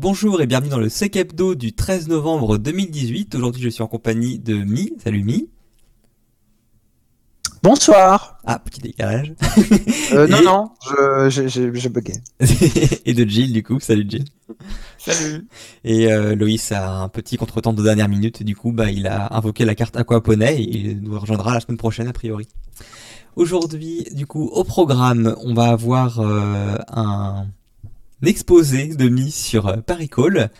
Bonjour et bienvenue dans le Sec Hebdo du 13 novembre 2018. Aujourd'hui, je suis en compagnie de Mi. Salut Mi. Bonsoir. Ah, petit décalage. Euh, non, non, je, je, je, je buguais. et de Jill, du coup. Salut Jill. Salut. Et euh, Loïs a un petit contretemps de dernière minute. Du coup, bah, il a invoqué la carte Aquaponey et il nous rejoindra la semaine prochaine, a priori. Aujourd'hui, du coup, au programme, on va avoir euh, un exposé de Mi sur euh, Paricall,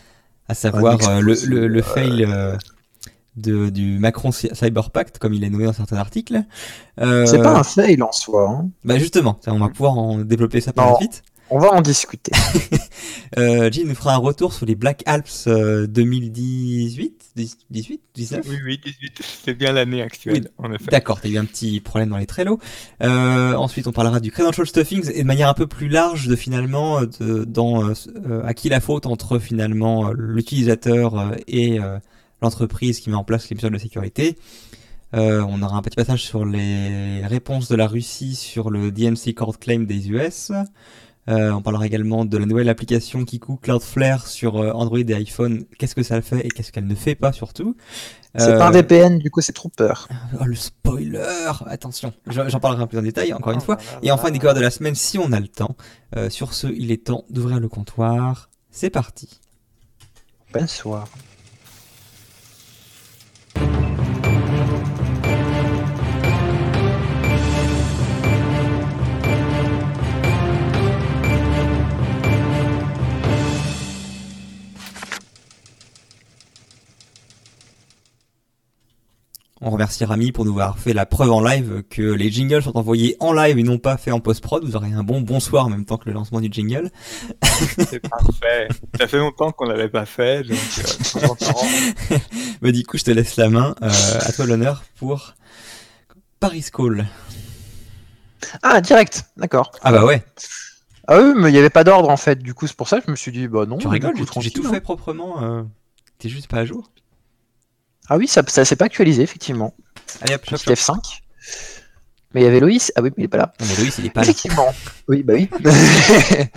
à savoir euh, le, le, le fail euh, de, du Macron Cy- Cyber Pact, comme il est nommé dans certains articles. C'est pas un fail en soi. hein. Bah justement, on va pouvoir en développer ça par la suite. On va en discuter. Euh, Jill nous fera un retour sur les Black Alps euh, 2018, 18, 19 Oui, oui, 18, c'est bien l'année actuelle, en effet. D'accord, t'as eu un petit problème dans les Trello. Euh, ensuite, on parlera du credential stuffing et de manière un peu plus large de finalement euh, de, dans euh, euh, à qui la faute entre finalement euh, l'utilisateur et euh, l'entreprise qui met en place les mesures de sécurité. Euh, on aura un petit passage sur les réponses de la Russie sur le DMC Court Claim des US. Euh, on parlera également de la nouvelle application Kiku Cloudflare sur euh, Android et iPhone. Qu'est-ce que ça fait et qu'est-ce qu'elle ne fait pas surtout. C'est Euh, pas un VPN, du coup, c'est trop peur. Oh, le spoiler Attention, j'en parlerai un peu en détail, encore une Oh fois. là là Et enfin, découverte de la semaine, si on a le temps. Euh, sur ce, il est temps d'ouvrir le comptoir. C'est parti. Bonsoir. On remercie Rami pour nous avoir fait la preuve en live que les jingles sont envoyés en live et non pas faits en post-prod. Vous aurez un bon bonsoir en même temps que le lancement du jingle. C'est parfait. Ça fait longtemps qu'on l'avait pas fait, donc euh, temps. Bah, du coup, je te laisse la main. Euh, à toi l'honneur pour Paris Call. Ah, direct, d'accord. Ah bah ouais, Ah oui, mais il n'y avait pas d'ordre en fait. Du coup, c'est pour ça que je me suis dit, bah non. tu rigoles, j'ai- tout hein. fait proprement. euh, T'es juste pas à jour. Ah oui, ça, ça s'est pas actualisé, effectivement. Allez hop, chop. F5. Mais il y avait Loïs. Ah oui, mais il est pas là. Non mais Loïs, il est pas là. Effectivement. Oui, bah oui.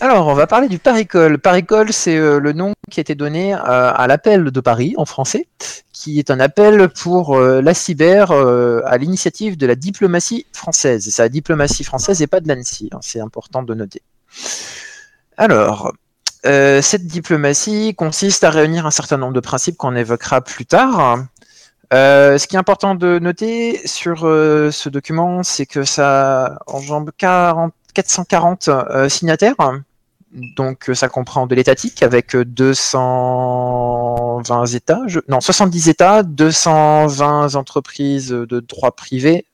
Alors, on va parler du Paricol. Paricol, c'est euh, le nom qui a été donné euh, à l'appel de Paris en français, qui est un appel pour euh, la cyber euh, à l'initiative de la diplomatie française. Et c'est la diplomatie française et pas de l'ANSI. hein, c'est important de noter. Alors, euh, cette diplomatie consiste à réunir un certain nombre de principes qu'on évoquera plus tard. Euh, ce qui est important de noter sur euh, ce document, c'est que ça enjambe 40 440 euh, signataires. Donc ça comprend de l'étatique avec euh, 220 États, non 70 États, 220 entreprises de droit privé,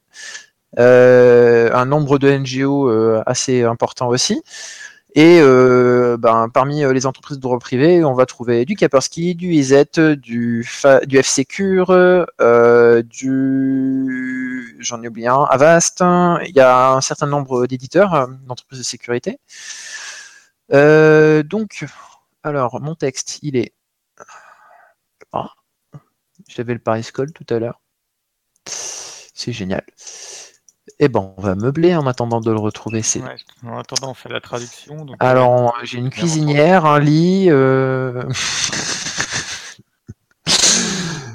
un nombre de NGO assez important aussi. Et euh, ben, parmi euh, les entreprises de droit privé, on va trouver du Kaspersky, du IZ, du, du euh, du... J'en ai oublié un, Avast. Il y a un certain nombre d'éditeurs, d'entreprises de sécurité. Donc, alors, mon texte, il est... Ah, J'avais le Paris Call tout à l'heure. C'est génial. Et bon, on va meubler en attendant de le retrouver. C'est Ouais, en attendant, on fait la traduction. Donc, alors, j'ai une cuisinière, un lit. euh,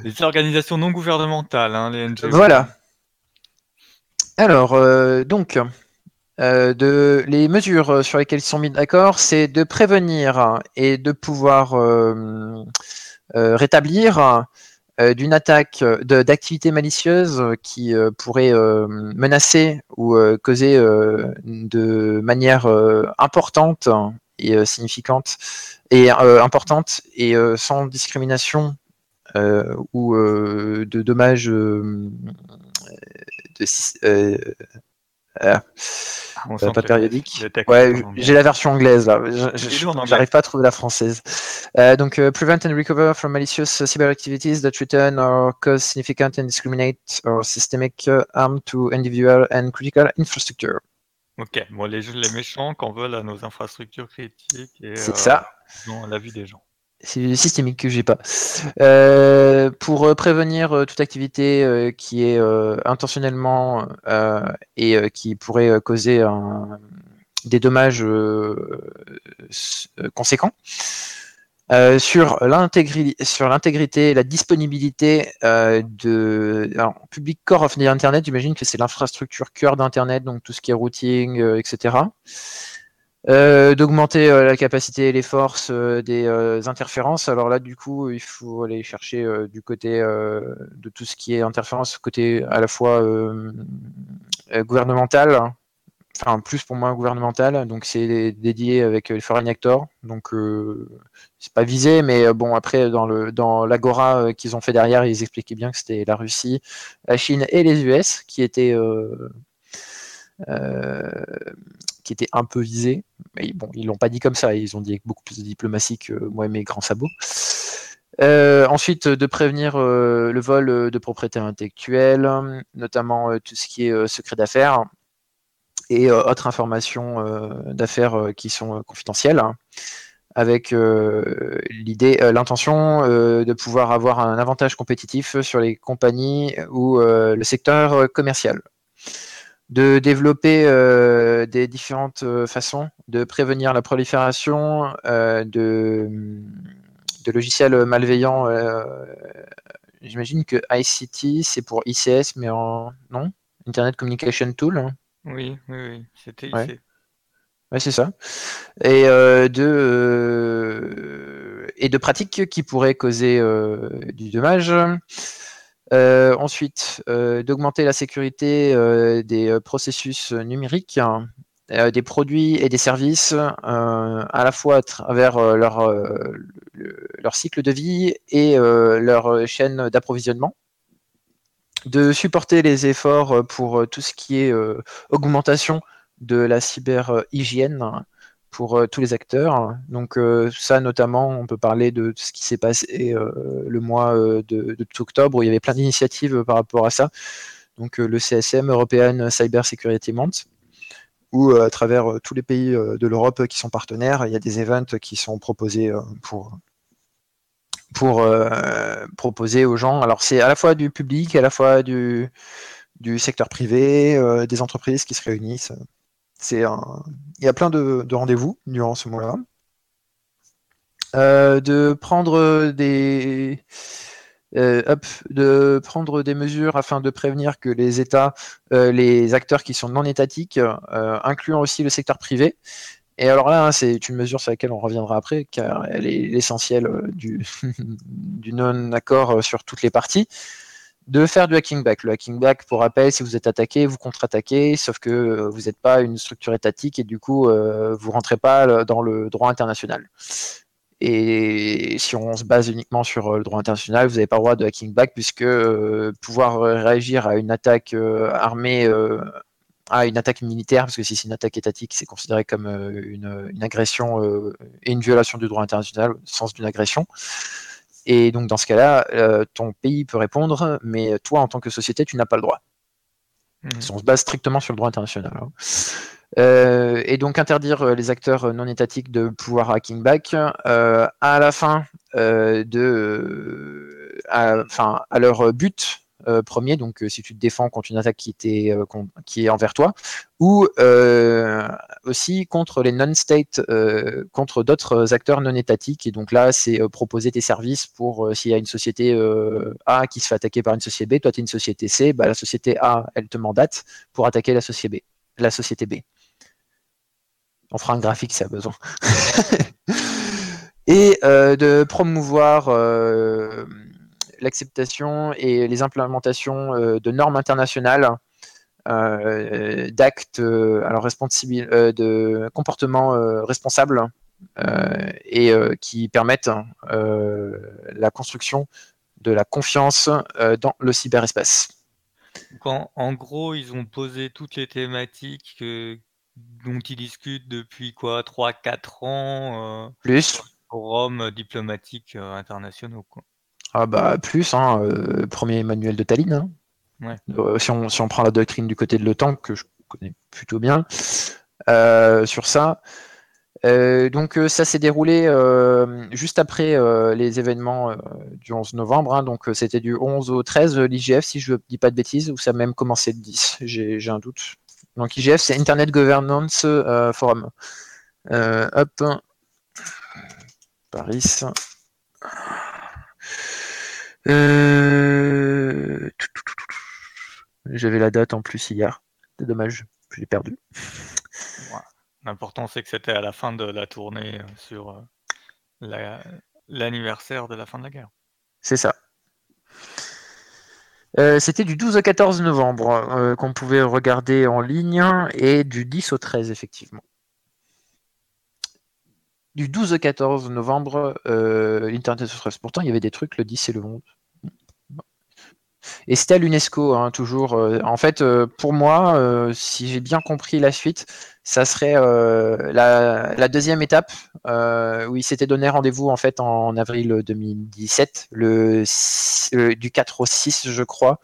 Les organisations non gouvernementales, hein, les NGO. Voilà. Alors, euh, donc, euh, de, les mesures sur lesquelles ils sont mis d'accord, c'est de prévenir et de pouvoir euh, euh, rétablir euh, d'une attaque de- d'activité malicieuse qui euh, pourrait euh, menacer ou euh, causer euh, de manière euh, importante et euh, significante et euh, importante et euh, sans discrimination euh, ou euh, de dommages euh, de, euh, ah, On euh, pas que périodique. Ouais, j'ai la version anglaise là. J'arrive pas à trouver la française. Euh, donc, euh, prevent and recover from malicious cyber activities that return or cause significant and discriminate or systemic uh, harm to individual and critical infrastructure. Ok, bon, les, les méchants qu'en veulent à nos infrastructures critiques et C'est euh, ça. dans la vie des gens. C'est systémique que j'ai pas. Euh, pour euh, prévenir euh, toute activité qui est intentionnellement et qui pourrait causer des dommages conséquents. Euh, sur l'intégrité, la disponibilité de Public Core of the Internet, j'imagine que c'est l'infrastructure cœur d'Internet, donc tout ce qui est routing, etc. D'augmenter la capacité et les forces des interférences. Alors là, du coup, il faut aller chercher du côté de tout ce qui est interférence, côté à la fois gouvernemental, enfin plus pour moi gouvernemental, donc c'est dédié avec les foreign actors, donc euh, c'est pas visé, mais euh, bon après dans le dans l'agora euh, qu'ils ont fait derrière, ils expliquaient bien que c'était la Russie, la Chine et les US qui étaient qui étaient un peu visés, mais bon ils l'ont pas dit comme ça, ils ont dit avec beaucoup plus de diplomatie que moi et mes grands sabots. ensuite, de prévenir le vol de propriété intellectuelle, notamment tout ce qui est secret d'affaires et euh, autres informations euh, d'affaires euh, qui sont confidentielles hein, avec l'idée, l'intention de pouvoir avoir un avantage compétitif sur les compagnies ou le secteur commercial. De développer des différentes façons de prévenir la prolifération de, de, logiciels malveillants. J'imagine que ICT, c'est pour ICS, mais en non? Internet Communication Tool. Hein? Oui, oui, oui, c'était ouais. Ouais, c'est ça. Et euh, de euh, et de pratiques qui pourraient causer euh, du dommage. Ensuite, d'augmenter la sécurité des processus numériques, des produits et des services, à la fois à travers leur, leur cycle de vie et leur chaîne d'approvisionnement. De supporter les efforts euh, pour euh, tout ce qui est euh, augmentation de la cyber-hygiène pour tous les acteurs. Donc ça notamment, on peut parler de ce qui s'est passé le mois de, octobre où il y avait plein d'initiatives par rapport à ça. Donc le CSM, European Cyber Security Month, où à travers tous les pays de l'Europe qui sont partenaires, il y a des events qui sont proposés pour pour euh, proposer aux gens. Alors c'est à la fois du public, à la fois du, du secteur privé, euh, des entreprises qui se réunissent. C'est Il y a plein de, rendez-vous durant ce mois-là. Euh, de prendre des de prendre des mesures afin de prévenir que les États, les acteurs qui sont non étatiques, incluant aussi le secteur privé, et alors là, hein, c'est une mesure sur laquelle on reviendra après, car elle est l'essentiel euh, du, non-accord euh, sur toutes les parties, de faire du hacking back. Le hacking back, pour rappel, si vous êtes attaqué, vous contre-attaquez, sauf que euh, vous n'êtes pas une structure étatique et du coup, vous ne rentrez pas dans le droit international. Et si on se base uniquement sur le droit international, vous n'avez pas le droit de hacking back, puisque pouvoir réagir à une attaque armée à une attaque militaire, parce que si c'est une attaque étatique, c'est considéré comme euh, une, agression euh, et une violation du droit international, au sens d'une agression. Et donc dans ce cas-là, euh, ton pays peut répondre, mais toi, en tant que société, tu n'as pas le droit. Mmh. On se base strictement sur le droit international. Hein. et donc interdire les acteurs non étatiques de pouvoir hacking back à la fin de, à leur but euh, premier, donc euh, si tu te défends contre une attaque qui, était, euh, qui est envers toi, ou aussi contre les non-state, contre d'autres acteurs non étatiques. Et donc là, c'est proposer tes services pour s'il y a une société A qui se fait attaquer par une société B, toi tu es une société C, bah, la société A, elle te mandate pour attaquer la société B. La société B. On fera un graphique si a besoin. et de promouvoir l'acceptation et les implémentations euh, de normes internationales euh, d'actes euh, alors de comportements responsables et qui permettent la construction de la confiance dans le cyberespace. en, gros, ils ont posé toutes les thématiques dont ils discutent depuis quoi 3-4 ans Plus. Forums diplomatiques internationaux. Quoi. Ah bah plus, hein, euh, premier manuel de Tallinn. Hein. Euh, si, on, si, on, prend la doctrine du côté de l'OTAN, que je connais plutôt bien, euh, sur ça. donc ça s'est déroulé juste après les événements du 11 novembre. Hein. donc c'était du 11 au 13 l'IGF, si je ne dis pas de bêtises, ou ça a même commencé le 10. J'ai un doute. Donc IGF, c'est Internet Governance Forum. hop. Paris. Euh, J'avais la date en plus hier. C'est dommage, je l'ai perdu. L'important, c'est que c'était à la fin de la tournée euh, sur euh, l'anniversaire de la fin de la guerre. C'est ça. C'était du 12 au 14 novembre qu'on pouvait regarder en ligne et du 10 au 13 effectivement du 12 au 14 novembre, euh, l'Internet Express. Pourtant, il y avait des trucs le 10 et le 11. Et c'était à l'UNESCO, hein, toujours. Euh, en fait, euh, pour moi, euh, si j'ai bien compris la suite, ça serait la, deuxième étape où il s'était donné rendez-vous en fait en avril 2017, le, du 4 au 6, je crois.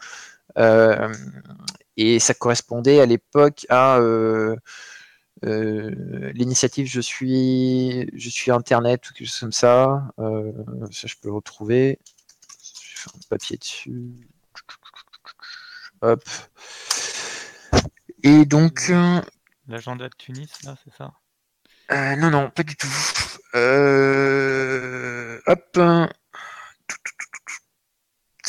et ça correspondait à l'époque à l'initiative je suis je suis internet ou quelque chose comme ça. Euh, ça je peux le retrouver. Je un papier dessus. Hop. Et donc euh, l'agenda de Tunis là c'est ça? Non non pas du tout. Hop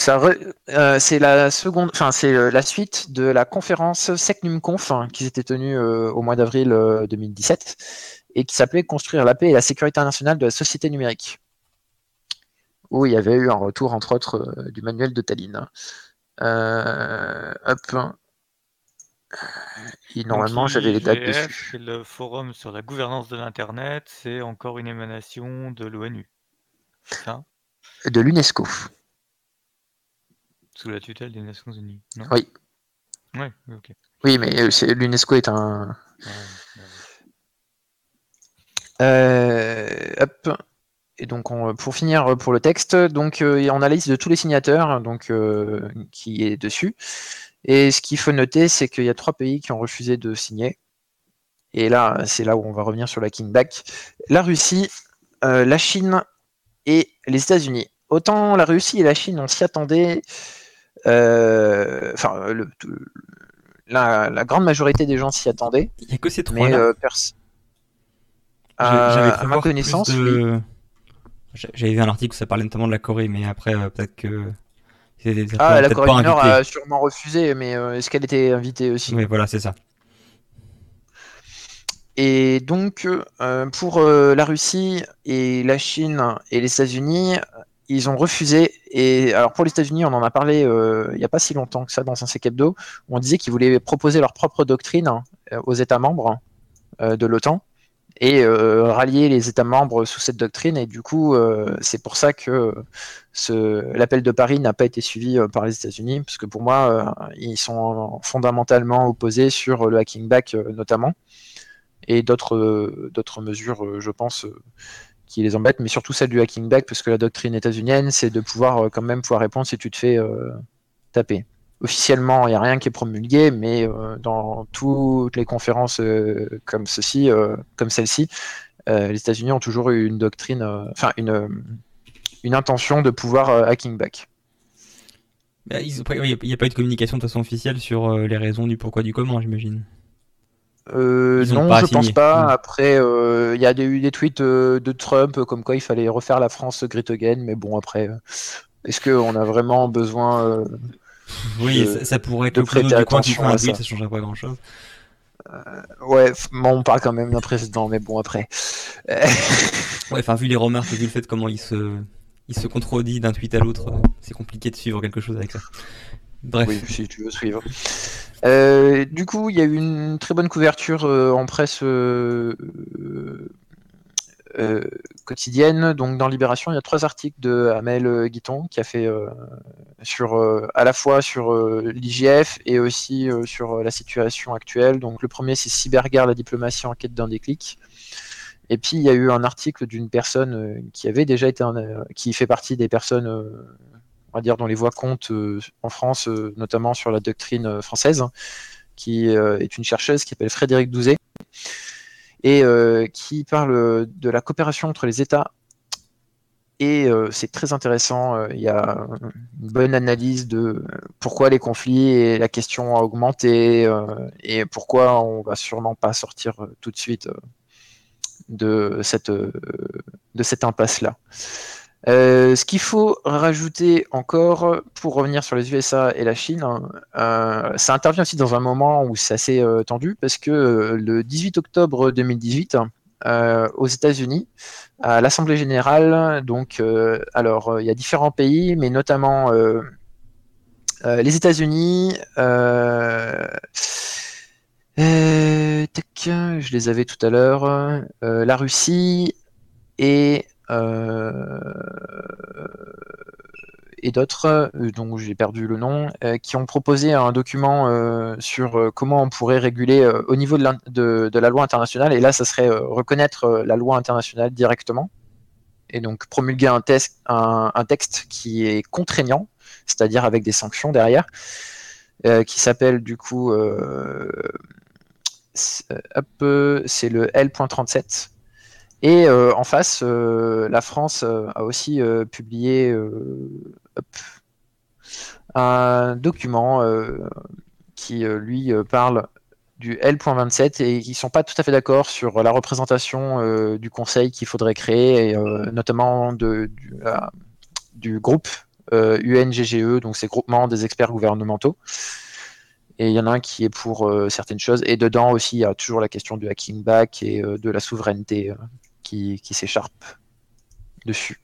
euh, c'est la seconde, enfin c'est euh, la suite de la conférence SecNumConf hein, qui s'était tenue euh, au mois d'avril 2017 et qui s'appelait Construire la paix et la sécurité internationale de la société numérique, où il y avait eu un retour entre autres du manuel de Tallinn. hop. Et normalement, j'avais les dates dessus. Le forum sur la gouvernance de l'Internet, c'est encore une émanation de l'ONU. De l'UNESCO. Sous la tutelle des Nations Unies, non Oui. Ouais. Oui, mais euh, l'UNESCO est un. Euh, hop. Et donc, pour finir pour le texte, donc euh, on a la liste de tous les signataires donc, qui est dessus. Et ce qu'il faut noter, c'est qu'il y a trois pays qui ont refusé de signer. Et là, c'est là où on va revenir sur la Kingback. La Russie, la Chine et les États-Unis. Autant la Russie et la Chine, on s'y attendait. Euh, enfin, la, grande majorité des gens s'y attendaient. Il n'y a que ces trois. Mais euh, à ma connaissance, J'avais vu un article où ça parlait notamment de la Corée, mais après, euh, peut-être que. Ah, la Corée du Nord a sûrement refusé, mais est-ce qu'elle était invitée aussi? Oui, voilà, c'est ça. Et donc, pour la Russie et la Chine et les États-Unis, ils ont refusé. Et alors pour les États-Unis, on en a parlé euh, il n'y a pas si longtemps que ça dans un où On disait qu'ils voulaient proposer leur propre doctrine euh, aux États membres euh, de l'OTAN et rallier les États membres sous cette doctrine. Et du coup, c'est pour ça que l'appel de Paris n'a pas été suivi par les États-Unis, parce que pour moi, ils sont fondamentalement opposés sur le hacking back notamment, et d'autres mesures, je pense qui les embête, mais surtout celle du hacking back, parce que la doctrine états-unienne, c'est de pouvoir euh, quand même pouvoir répondre si tu te fais euh, taper. Officiellement, il n'y a rien qui est promulgué, mais euh, dans toutes les conférences comme ceci, comme celle-ci, les États-Unis ont toujours eu une doctrine, enfin une, intention de pouvoir hacking back. Bah, il n'y a, pas eu de communication de façon officielle sur les raisons du pourquoi du comment, j'imagine. Euh, non, je pense pas. Hmm. Après, euh, il y a eu des tweets euh, de Trump comme quoi il fallait refaire la France great again, mais bon, après, est-ce qu'on a vraiment besoin Oui, ça, pourrait être le président du coin tweet, ça changerait pas grand-chose. ouais, on parle quand même d'un président, mais bon, après. ouais, enfin, vu les remarques vu le fait comment il se, il se contredit d'un tweet à l'autre, c'est compliqué de suivre quelque chose avec ça. Bref. Oui, si tu veux suivre. Euh, du coup, il y a eu une très bonne couverture euh, en presse euh, quotidienne. Donc, dans Libération, il y a trois articles de Amel Guiton qui a fait sur, à la fois sur l'IGF et aussi sur la situation actuelle. Donc, le premier, c'est Cyberguerre, la diplomatie en quête d'un déclic. Et puis il y a eu un article d'une personne qui avait déjà été, qui fait partie des personnes on va dire, dont les voix comptent euh, en France, euh, notamment sur la doctrine euh, française, qui est une chercheuse qui s'appelle Frédéric Douzet, et qui parle de la coopération entre les États. Et c'est très intéressant. Il y a une bonne analyse de pourquoi les conflits et la question a augmenté et pourquoi on va sûrement pas sortir tout de suite de cette impasse-là. Euh, ce qu'il faut rajouter encore pour revenir sur les USA et la Chine, hein, euh, ça intervient aussi dans un moment où c'est assez euh, tendu parce que le 18 octobre 2018, aux États-Unis, à l'Assemblée générale, donc alors il y a différents pays, mais notamment les États-Unis. je les avais tout à l'heure. la Russie et et d'autres, euh, dont j'ai perdu le nom, euh, qui ont proposé un document sur comment on pourrait réguler au niveau de la, loi internationale. Et là, ça serait reconnaître la loi internationale directement. Et donc promulguer un texte qui est contraignant, c'est-à-dire avec des sanctions derrière, qui s'appelle du coup, c'est le L.37 et euh, en face, euh, la France euh, a aussi publié un document qui, lui, parle du L.27 et ils sont pas tout à fait d'accord sur la représentation du conseil qu'il faudrait créer, et, notamment de, du, groupe UNGGE, donc c'est groupement des experts gouvernementaux. Et il y en a un qui est pour certaines choses. Et dedans aussi, il y a toujours la question du hacking back et de la souveraineté qui, s'écharpe dessus.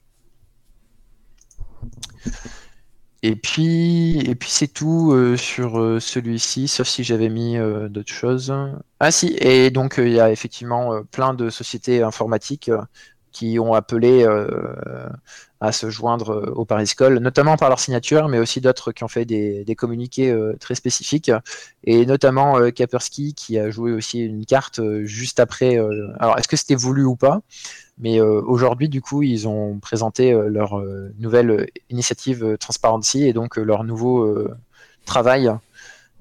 Et puis, et puis c'est tout euh, sur euh, celui-ci, sauf si j'avais mis euh, d'autres choses. Ah si, et donc il y a effectivement plein de sociétés informatiques qui ont appelé à se joindre au Pariscol, notamment par leur signature, mais aussi d'autres qui ont fait des, communiqués très spécifiques, et notamment Kaspersky qui a joué aussi une carte juste après. alors est-ce que c'était voulu ou pas? Mais euh, aujourd'hui, du coup, ils ont présenté euh, leur euh, nouvelle initiative Transparency et donc leur nouveau travail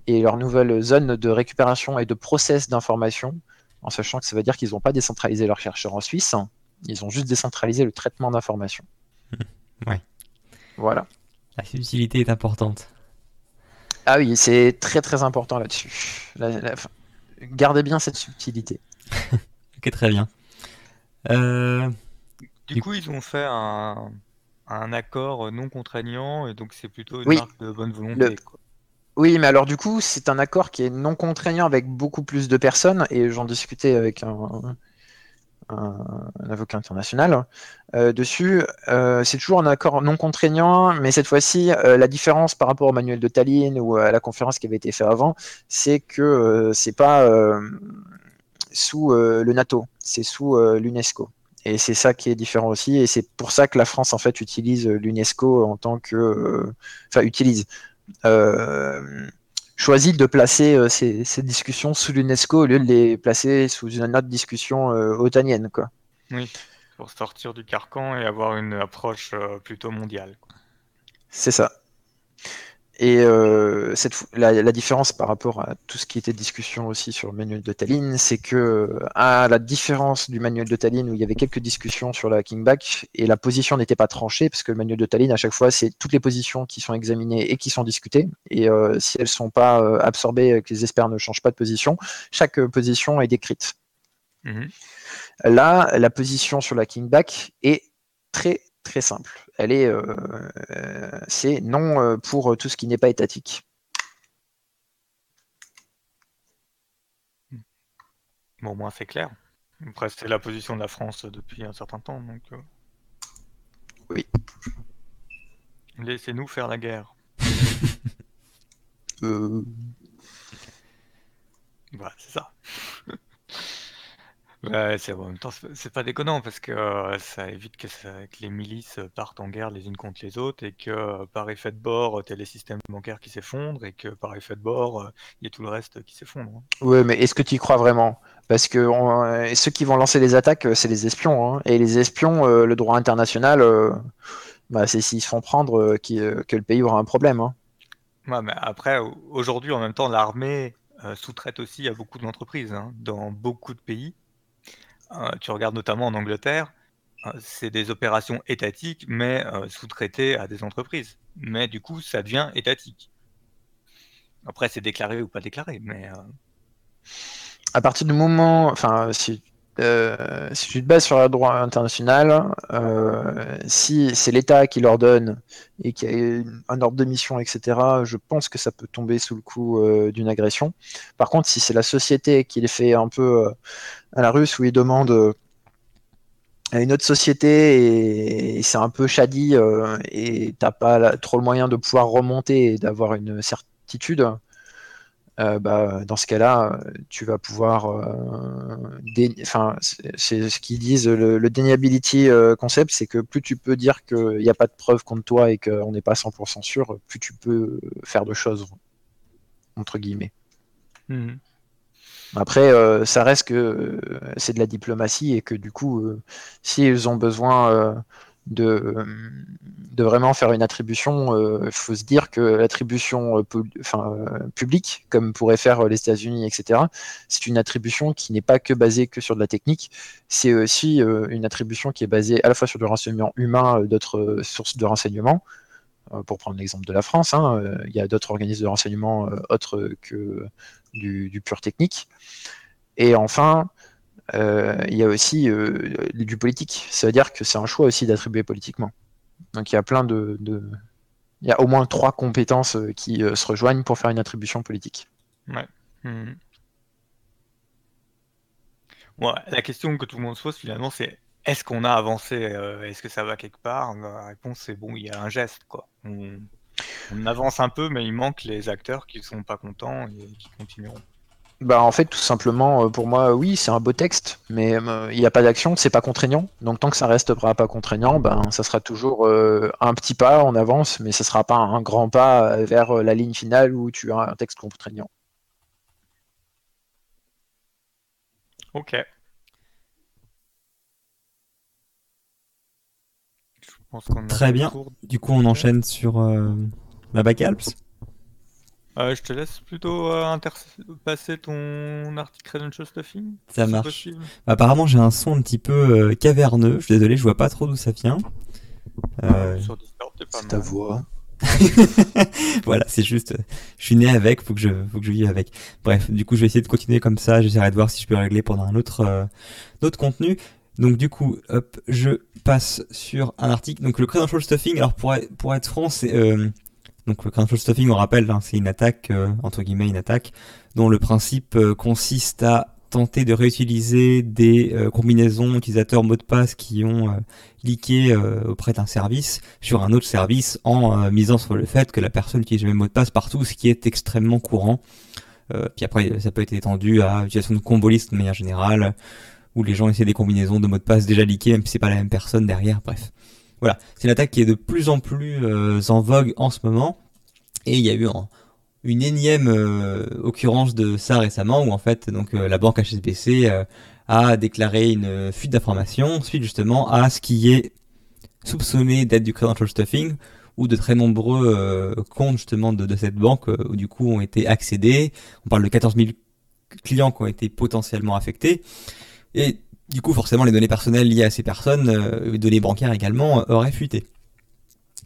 et leur nouvelle zone de récupération et de process d'information, en sachant que ça veut dire qu'ils n'ont pas décentralisé leurs chercheurs en Suisse, ils ont juste décentralisé le traitement d'informations. Ouais. Voilà. La subtilité est importante. Ah oui, c'est très très important là-dessus. Gardez bien cette subtilité. ok, très bien. Euh, du coup, ils ont fait un, accord non contraignant et donc c'est plutôt une marque de bonne volonté. Oui, mais alors du coup, c'est un accord qui est non contraignant avec beaucoup plus de personnes et j'en discutais avec un, avocat international euh, dessus. Euh, c'est toujours un accord non contraignant, mais cette fois-ci, la différence par rapport au manuel de Tallinn ou à la conférence qui avait été faite avant, c'est que c'est pas sous euh, le NATO, c'est sous euh, l'UNESCO. Et c'est ça qui est différent aussi, et c'est pour ça que la France en fait utilise euh, l'UNESCO en tant que, enfin utilise, choisit de placer ces, discussions sous l'UNESCO au lieu de les placer sous une autre discussion otanienne, quoi. Oui, pour sortir du carcan et avoir une approche plutôt mondiale. C'est ça. Et euh, cette, la, différence par rapport à tout ce qui était discussion aussi sur le manuel de Tallinn, c'est que à la différence du manuel de Tallinn où il y avait quelques discussions sur la Kingback et la position n'était pas tranchée parce que le manuel de Tallinn à chaque fois c'est toutes les positions qui sont examinées et qui sont discutées et euh, si elles sont pas euh, absorbées, que les experts ne changent pas de position, chaque position est décrite. Mhm. Là, la position sur la Kingback est très très simple. Elle est, euh, euh, c'est non euh, pour tout ce qui n'est pas étatique. Bon, au moins c'est clair. Après, c'est la position de la France depuis un certain temps, donc. Oui. Laissez-nous faire la guerre. euh... Voilà, c'est ça. Ouais, c'est en même temps, c'est pas déconnant parce que euh, ça évite que, les milices partent en guerre les unes contre les autres et que euh, par effet de bord, t'as les systèmes bancaires qui s'effondrent et que par effet de bord, euh, il y a tout le reste qui s'effondre. Hein. Ouais, mais est-ce que tu y crois vraiment? Parce que ceux qui vont lancer les attaques, c'est les espions, hein. Et les espions, le droit international, bah, c'est s'ils se font prendre que le pays aura un problème, hein. Ouais, mais après, aujourd'hui, en même temps, l'armée sous-traite aussi à beaucoup d'entreprises, dans beaucoup de pays. Euh, tu regardes notamment en Angleterre, euh, c'est des opérations étatiques, mais euh, sous-traitées à des entreprises. Mais du coup, ça devient étatique. Après, c'est déclaré ou pas déclaré, mais. À partir du moment, euh, si tu te bases sur le droit international, euh, si c'est l'État qui leur donne et qui a un ordre de mission, etc., je pense que ça peut tomber sous le coup euh, d'une agression. Par contre, si c'est la société qui les fait un peu à la russe où ils demandent à une autre société et, c'est un peu shady et t'as pas trop le moyen de pouvoir remonter et d'avoir une certitude, euh, bah, dans ce cas-là, tu vas pouvoir. Euh, enfin, c'est ce qu'ils disent, le, le deniability euh, concept, c'est que plus tu peux dire qu'il n'y a pas de preuve contre toi et qu'on n'est pas 100% sûr, plus tu peux faire de choses, entre guillemets. Mhm. Après, ça reste que c'est de la diplomatie et que du coup, s'ils ont besoin de, vraiment faire une attribution, il euh, faut se dire que l'attribution euh, euh, publique, comme pourraient faire les États-Unis, etc., c'est une attribution qui n'est pas que basée que sur de la technique, c'est aussi une attribution qui est basée à la fois sur du renseignement humain, d'autres sources de renseignement. Pour prendre l'exemple de la France, hein, il y a d'autres organismes de renseignement autres que du, pur technique. Et enfin, il y a aussi euh, du politique. Ça veut dire que c'est un choix aussi d'attribuer politiquement. Donc il y a plein de, il y a au moins trois compétences euh, qui se rejoignent pour faire une attribution politique. Ouais. Hmm. la question que tout le monde se pose finalement, c'est est-ce qu'on a avancé Est-ce que ça va quelque part? La réponse c'est bon, il y a un geste quoi. On, on, avance un peu, mais il manque les acteurs qui ne sont pas contents et qui continueront. Bah en fait tout simplement euh, pour moi oui c'est un beau texte mais euh, il n'y a pas d'action c'est pas contraignant donc tant que ça restera pas contraignant ben ça sera toujours euh, un petit pas en avance mais ce sera pas un grand pas vers la ligne finale où tu as un texte contraignant. Ok. Très bien. Du coup on enchaîne sur la Bacalps. Euh, je te laisse plutôt euh, passer ton article Credential Stuffing. Ça marche. Bah, apparemment, j'ai un son un petit peu euh, caverneux. Je suis désolé, je vois pas trop d'où ça vient. Sur Discord, c'est pas ta voix. voilà, c'est juste, je suis né avec, faut que je, faut que je vive avec. Bref, du coup, je vais essayer de continuer comme ça. J'essaierai de voir si je peux régler pendant un autre, autre contenu. Donc du coup, hop, je passe sur un article. Donc le credential stuffing. Alors pour être, pour être franc, c'est donc le credential stuffing, on rappelle, hein, c'est une attaque, euh, entre guillemets une attaque, dont le principe euh, consiste à tenter de réutiliser des euh, combinaisons utilisateurs mots de passe qui ont leaké auprès d'un service sur un autre service en misant sur le fait que la personne utilise le même mot de passe partout, ce qui est extrêmement courant. puis après, ça peut être étendu à l'utilisation de combolistes de manière générale, où les gens essaient des combinaisons de mots de passe déjà leakés, même si c'est pas la même personne derrière, bref. Voilà, c'est une attaque qui est de plus en plus euh, en vogue en ce moment. Et il y a eu une énième euh, occurrence de ça récemment où en fait donc euh, la banque HSBC a déclaré une fuite d'informations suite justement à ce qui est soupçonné d'être du credential stuffing où de très nombreux comptes justement de, de cette banque du coup ont été accédés. On parle de 14 000 clients qui ont été potentiellement affectés. Du coup, forcément, les données personnelles liées à ces personnes, euh, les données bancaires également, euh, auraient fuité.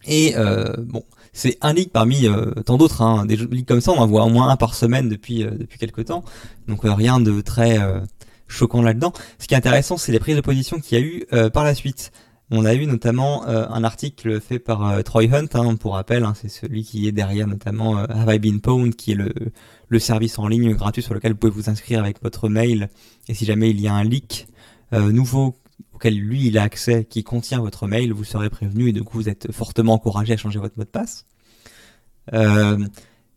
Et euh, bon, c'est un leak parmi tant d'autres. Hein. Des leaks comme ça, on en voit au moins un par semaine depuis depuis quelques temps. Donc rien de très choquant là-dedans. Ce qui est intéressant, c'est les prises de position qu'il y a eu par la suite. On a eu notamment un article fait par Troy Hunt, hein, pour rappel, hein, c'est celui qui est derrière notamment Have I Been Pwned, qui est le, le service en ligne gratuit sur lequel vous pouvez vous inscrire avec votre mail. Et si jamais il y a un leak, euh, nouveau auquel lui il a accès, qui contient votre mail, vous serez prévenu et du coup vous êtes fortement encouragé à changer votre mot de passe. Euh,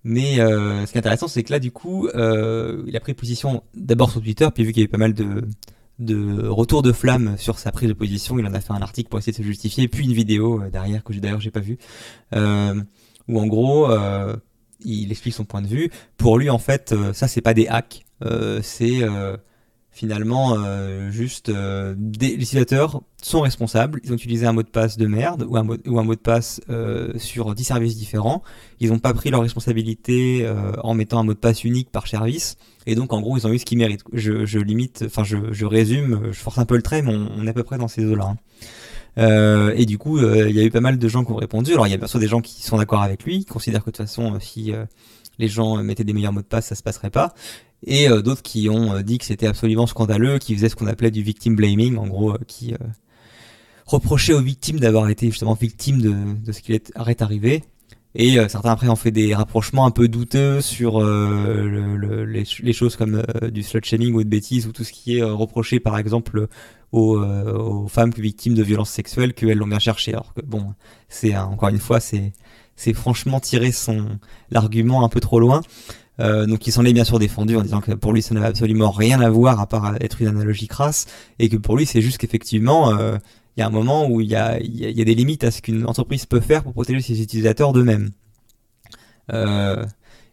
mais euh, ce qui est intéressant, c'est que là, du coup, il a pris position d'abord sur Twitter, puis vu qu'il y a eu pas mal de, de retours de flamme sur sa prise de position, il en a fait un article pour essayer de se justifier, puis une vidéo derrière que d'ailleurs j'ai pas vu, euh, où en gros, il explique son point de vue. Pour lui, en fait, ça c'est pas des hacks, c'est finalement euh, juste euh, des, utilisateurs sont responsables, ils ont utilisé un mot de passe de merde ou un mot, ou un mot de passe euh, sur 10 services différents, ils n'ont pas pris leur responsabilité euh, en mettant un mot de passe unique par service, et donc en gros ils ont eu ce qu'ils méritent. Je, je limite, enfin je, je, résume, je force un peu le trait, mais on, est à peu près dans ces eaux-là. Hein. Euh, et du coup, il y a eu pas mal de gens qui ont répondu. Alors il y a bien sûr des gens qui sont d'accord avec lui, qui considèrent que de toute façon, si les gens mettaient des meilleurs mots de passe, ça se passerait pas. Et d'autres qui ont dit que c'était absolument scandaleux, qui faisaient ce qu'on appelait du victim blaming, en gros, qui reprochait aux victimes d'avoir été justement victimes de, ce qui est arrivé. Et euh, certains après ont fait des rapprochements un peu douteux sur euh, le, les, choses comme euh, du slut shaming ou de bêtises ou tout ce qui est reproché par exemple aux, aux, femmes victimes de violences sexuelles qu'elles l'ont bien cherché. Alors que bon, c'est encore une fois c'est c'est franchement tirer son l'argument un peu trop loin. donc il s'en est bien sûr défendu en disant que pour lui ça n'avait absolument rien à voir à part être une analogie crasse et que pour lui c'est juste qu'effectivement il y a un moment où il y a, des limites à ce qu'une entreprise peut faire pour protéger ses utilisateurs d'eux-mêmes. Euh,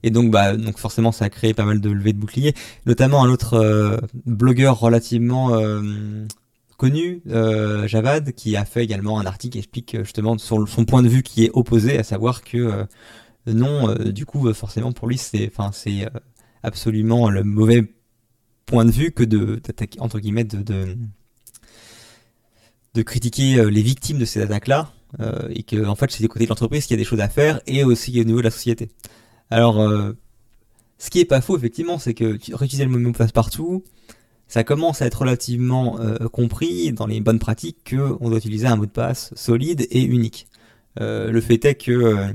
et donc, bah, donc forcément, ça a créé pas mal de levées de boucliers, notamment un autre euh, blogueur relativement euh, connu, euh, Javad, qui a fait également un article explique justement sur son point de vue qui est opposé, à savoir que non, du coup, forcément pour lui, c'est, enfin, c'est absolument le mauvais point de vue que de d'attaquer entre guillemets de, de de critiquer euh, les victimes de ces attaques-là, euh, et que en fait c'est du côté de l'entreprise qu'il y a des choses à faire, et aussi au niveau de la société. Alors, euh, ce qui est pas faux effectivement, c'est que réutiliser le mot passe partout, ça commence à être relativement compris dans les bonnes pratiques que on doit utiliser un mot de passe solide et unique. le fait est que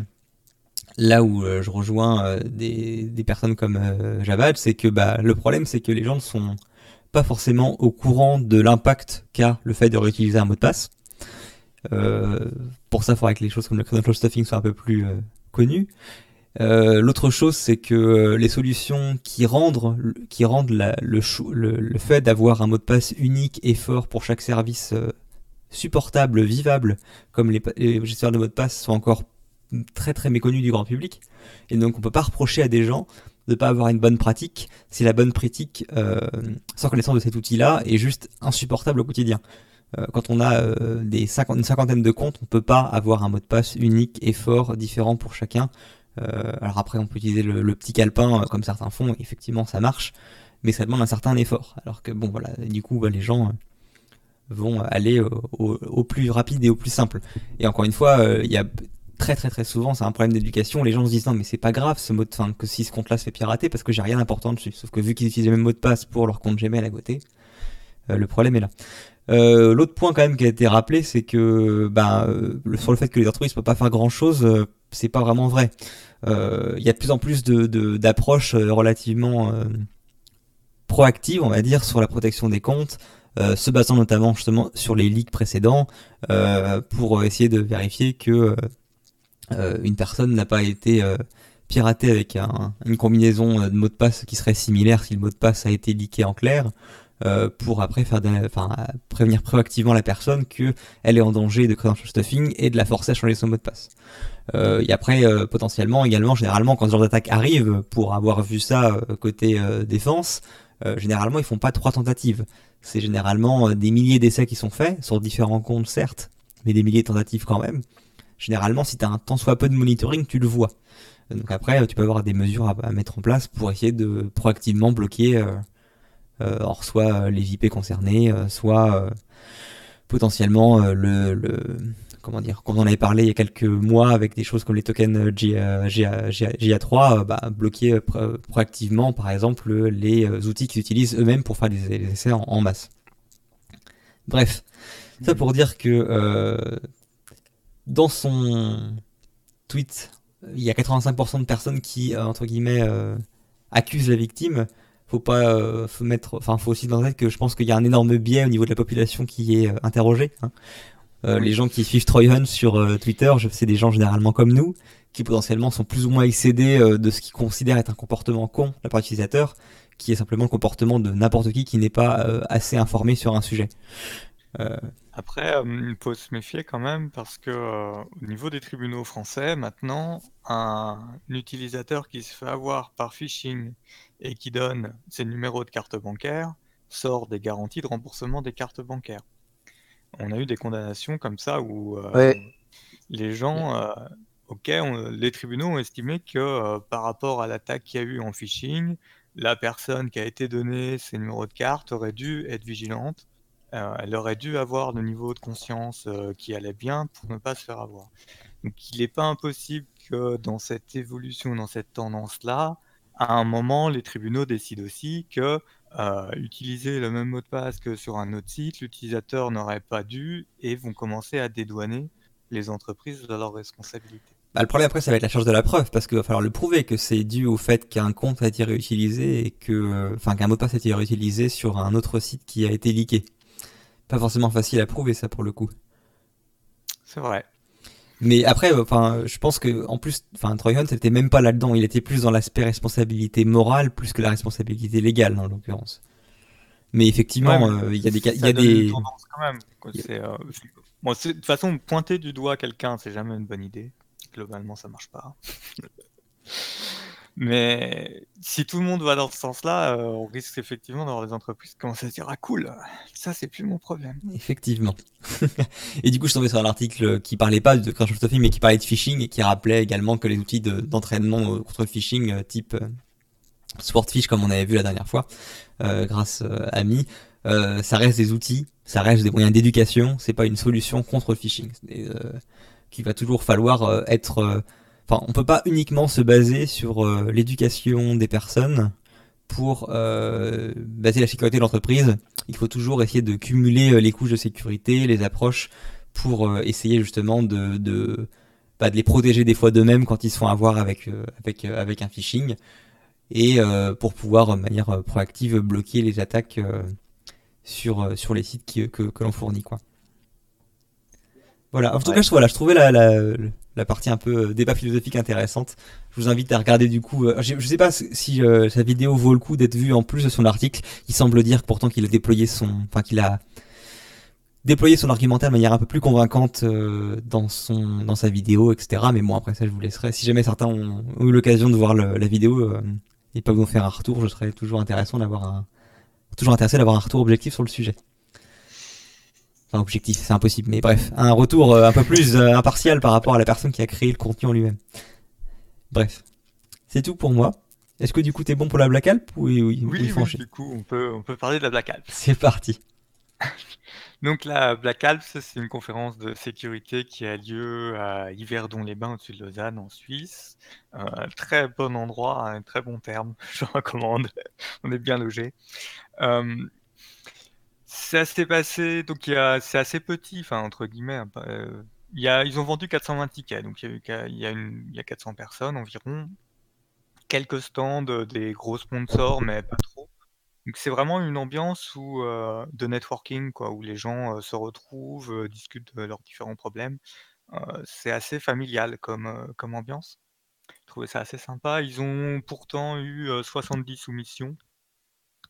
là où je rejoins des, des, personnes comme Javad, c'est que bah, le problème c'est que les gens sont pas forcément au courant de l'impact qu'a le fait de réutiliser un mot de passe. Euh, pour ça, il faudrait que les choses comme le credential stuffing soient un peu plus euh, connues. Euh, l'autre chose, c'est que les solutions qui rendent, qui rendent le, le, fait d'avoir un mot de passe unique et fort pour chaque service supportable, vivable, comme les, les gestionnaires de mots de passe sont encore très très méconnus du grand public. Et donc on peut pas reprocher à des gens de pas avoir une bonne pratique si la bonne pratique, euh, sans connaissance de cet outil-là, est juste insupportable au quotidien. Euh, quand on a euh, des une cinquantaine de comptes, on peut pas avoir un mot de passe unique et fort, différent pour chacun. Euh, alors après, on peut utiliser le, petit calepin comme certains font, effectivement ça marche, mais ça demande un certain effort. Alors que bon voilà, du coup bah, les gens vont aller au, plus rapide et au plus simple. Et encore une fois, il y a très très très souvent c'est un problème d'éducation. Les gens se disent non mais c'est pas grave ce mot de fin que si ce compte-là se fait pirater parce que j'ai rien d'important dessus. Sauf que vu qu'ils utilisent le même mot de passe pour leur compte Gmail à côté, euh, le problème est là. Euh, l'autre point quand même qui a été rappelé, c'est que bah, euh, sur le fait que les entreprises ne peuvent pas faire grand chose, c'est pas vraiment vrai. Il y a de plus en plus d'approches relativement proactives, on va dire, sur la protection des comptes. se basant notamment justement sur les leaks précédents pour essayer de vérifier que euh, une personne n'a pas été euh, piratée avec une combinaison de mots de passe qui serait similaire si le mot de passe a été leaké en clair. Euh, pour après faire enfin, prévenir proactivement la personne que elle est en danger de credential stuffing et de la forcer à changer son mot de passe. Euh, et après, potentiellement, également, généralement, quand ce genre d'attaque arrive, pour avoir vu ça côté défense, généralement, ils font pas trois tentatives. C'est généralement des milliers d'essais qui sont faits, sur différents comptes, certes, mais des milliers de tentatives quand même généralement, si tu as un tant soit peu de monitoring, tu le vois. Donc après, tu peux avoir des mesures à, mettre en place pour essayer de proactivement bloquer euh, euh, soit les IP concernés, euh, soit potentiellement le, comment dire, quand on avait parlé il y a quelques mois avec des choses comme les tokens GA, 3 bah, bloquer proactivement par exemple les outils qu'ils utilisent eux-mêmes pour faire des, essais en, masse. Bref, ça pour dire que dans son tweet, il y a 85% de personnes qui, euh, entre guillemets, euh, accusent la victime. Faut pas, euh, faut mettre, enfin, faut aussi dans la tête que je pense qu'il y a un énorme biais au niveau de la population qui est interrogée. Hein. Les gens qui suivent Troy Hunt sur Twitter, c'est des gens généralement comme nous, qui potentiellement sont plus ou moins excédés de ce qu'ils considèrent être un comportement con de la part utilisateur, qui est simplement le comportement de n'importe qui qui n'est pas assez informé sur un sujet. Après, euh, il faut se méfier quand même parce que euh, au niveau des tribunaux français, maintenant, un, utilisateur qui se fait avoir par phishing et qui donne ses numéros de carte bancaire sort des garanties de remboursement des cartes bancaires. On a eu des condamnations comme ça où euh, les gens, ok, les tribunaux ont estimé que par rapport à l'attaque qu'il y a eu en phishing, la personne qui a été donnée ses numéros de carte aurait dû être vigilante euh, elle aurait dû avoir le niveau de conscience euh, qui allait bien pour ne pas se faire avoir. Donc il n'est pas impossible que dans cette évolution, dans cette tendance-là, à un moment, les tribunaux décident aussi que euh, utiliser le même mot de passe que sur un autre site, l'utilisateur n'aurait pas dû et vont commencer à dédouaner les entreprises de leurs responsabilités. Bah, le problème après, ça va être la charge de la preuve, parce qu'il va falloir le prouver que c'est dû au fait qu'un compte a été réutilisé et que, enfin, qu'un mot de passe a été réutilisé sur un autre site qui a été leaké. Pas forcément facile à prouver ça pour le coup. C'est vrai. Mais après, enfin, je pense que en plus, enfin, Troy Hunt n'était même pas là-dedans. Il était plus dans l'aspect responsabilité morale plus que la responsabilité légale, en l'occurrence. Mais effectivement, euh, il y a des, il y a des. Quand même. Euh, de toute façon, pointer du doigt quelqu'un, c'est jamais une bonne idée. Globalement, ça marche pas. Mais si tout le monde va dans ce sens-là, euh, on risque effectivement d'avoir des entreprises qui commencent à se dire Ah cool, ça c'est plus mon problème. Effectivement. et du coup, je tombais sur un article qui parlait pas de crash of stuffing, mais qui parlait de phishing et qui rappelait également que les outils d'entraînement contre le phishing euh, type euh, Swordfish, comme on avait vu la dernière fois, grâce à Mi, ça reste des outils, ça reste des moyens d'éducation, c'est pas une solution contre le phishing. qu'il va toujours falloir être enfin, on peut pas uniquement se baser sur euh, l'éducation des personnes pour euh, baser la sécurité de l'entreprise. Il faut toujours essayer de cumuler euh, les couches de sécurité, les approches pour essayer justement de, de, bah, de les protéger des fois d'eux-mêmes quand ils se font avoir avec, avec, avec un phishing et pour pouvoir de manière proactive bloquer les attaques sur, sur les sites que, que l'on fournit. Quoi. Voilà. En tout cas, je, voilà, je trouvais la, la, la, partie un peu euh, débat philosophique intéressante. Je vous invite à regarder du coup. Euh, je, je sais pas si euh, sa vidéo vaut le coup d'être vue en plus de son article. Il semble dire pourtant qu'il a déployé son, enfin qu'il a déployé son argumentaire de manière un peu plus convaincante dans son dans sa vidéo, etc. Mais bon, après ça, je vous laisserai. Si jamais certains ont, eu l'occasion de voir la vidéo et peuvent nous faire un retour, je serais toujours intéressant d'avoir un toujours intéressé d'avoir un retour objectif sur le sujet objectif, c'est impossible, mais bref, un retour euh, un peu plus euh, impartial par rapport à la personne qui a créé le contenu en lui-même. Bref, c'est tout pour moi. Est-ce que du coup t'es bon pour la Black Alp ou, oui, oui, du coup on peut, on peut parler de la Black Alp. C'est parti. Donc la Black Alp, c'est une conférence de sécurité qui a lieu à Yverdon-les-Bains au-dessus de Lausanne en Suisse. Un très bon endroit, un très bon terme, je recommande. on est bien logé. Euh, ça s'est passé, donc c'est assez petit, enfin entre guillemets. Hein, euh, y a, ils ont vendu 420 tickets, donc il y y a 400 personnes environ. Quelques stands, euh, des gros sponsors, mais pas trop. Donc c'est vraiment une ambiance où, euh, de networking, quoi, où les gens se retrouvent, discutent de leurs différents problèmes. c'est assez familial comme, comme ambiance. Je trouvais ça assez sympa. Ils ont pourtant eu 70 soumissions.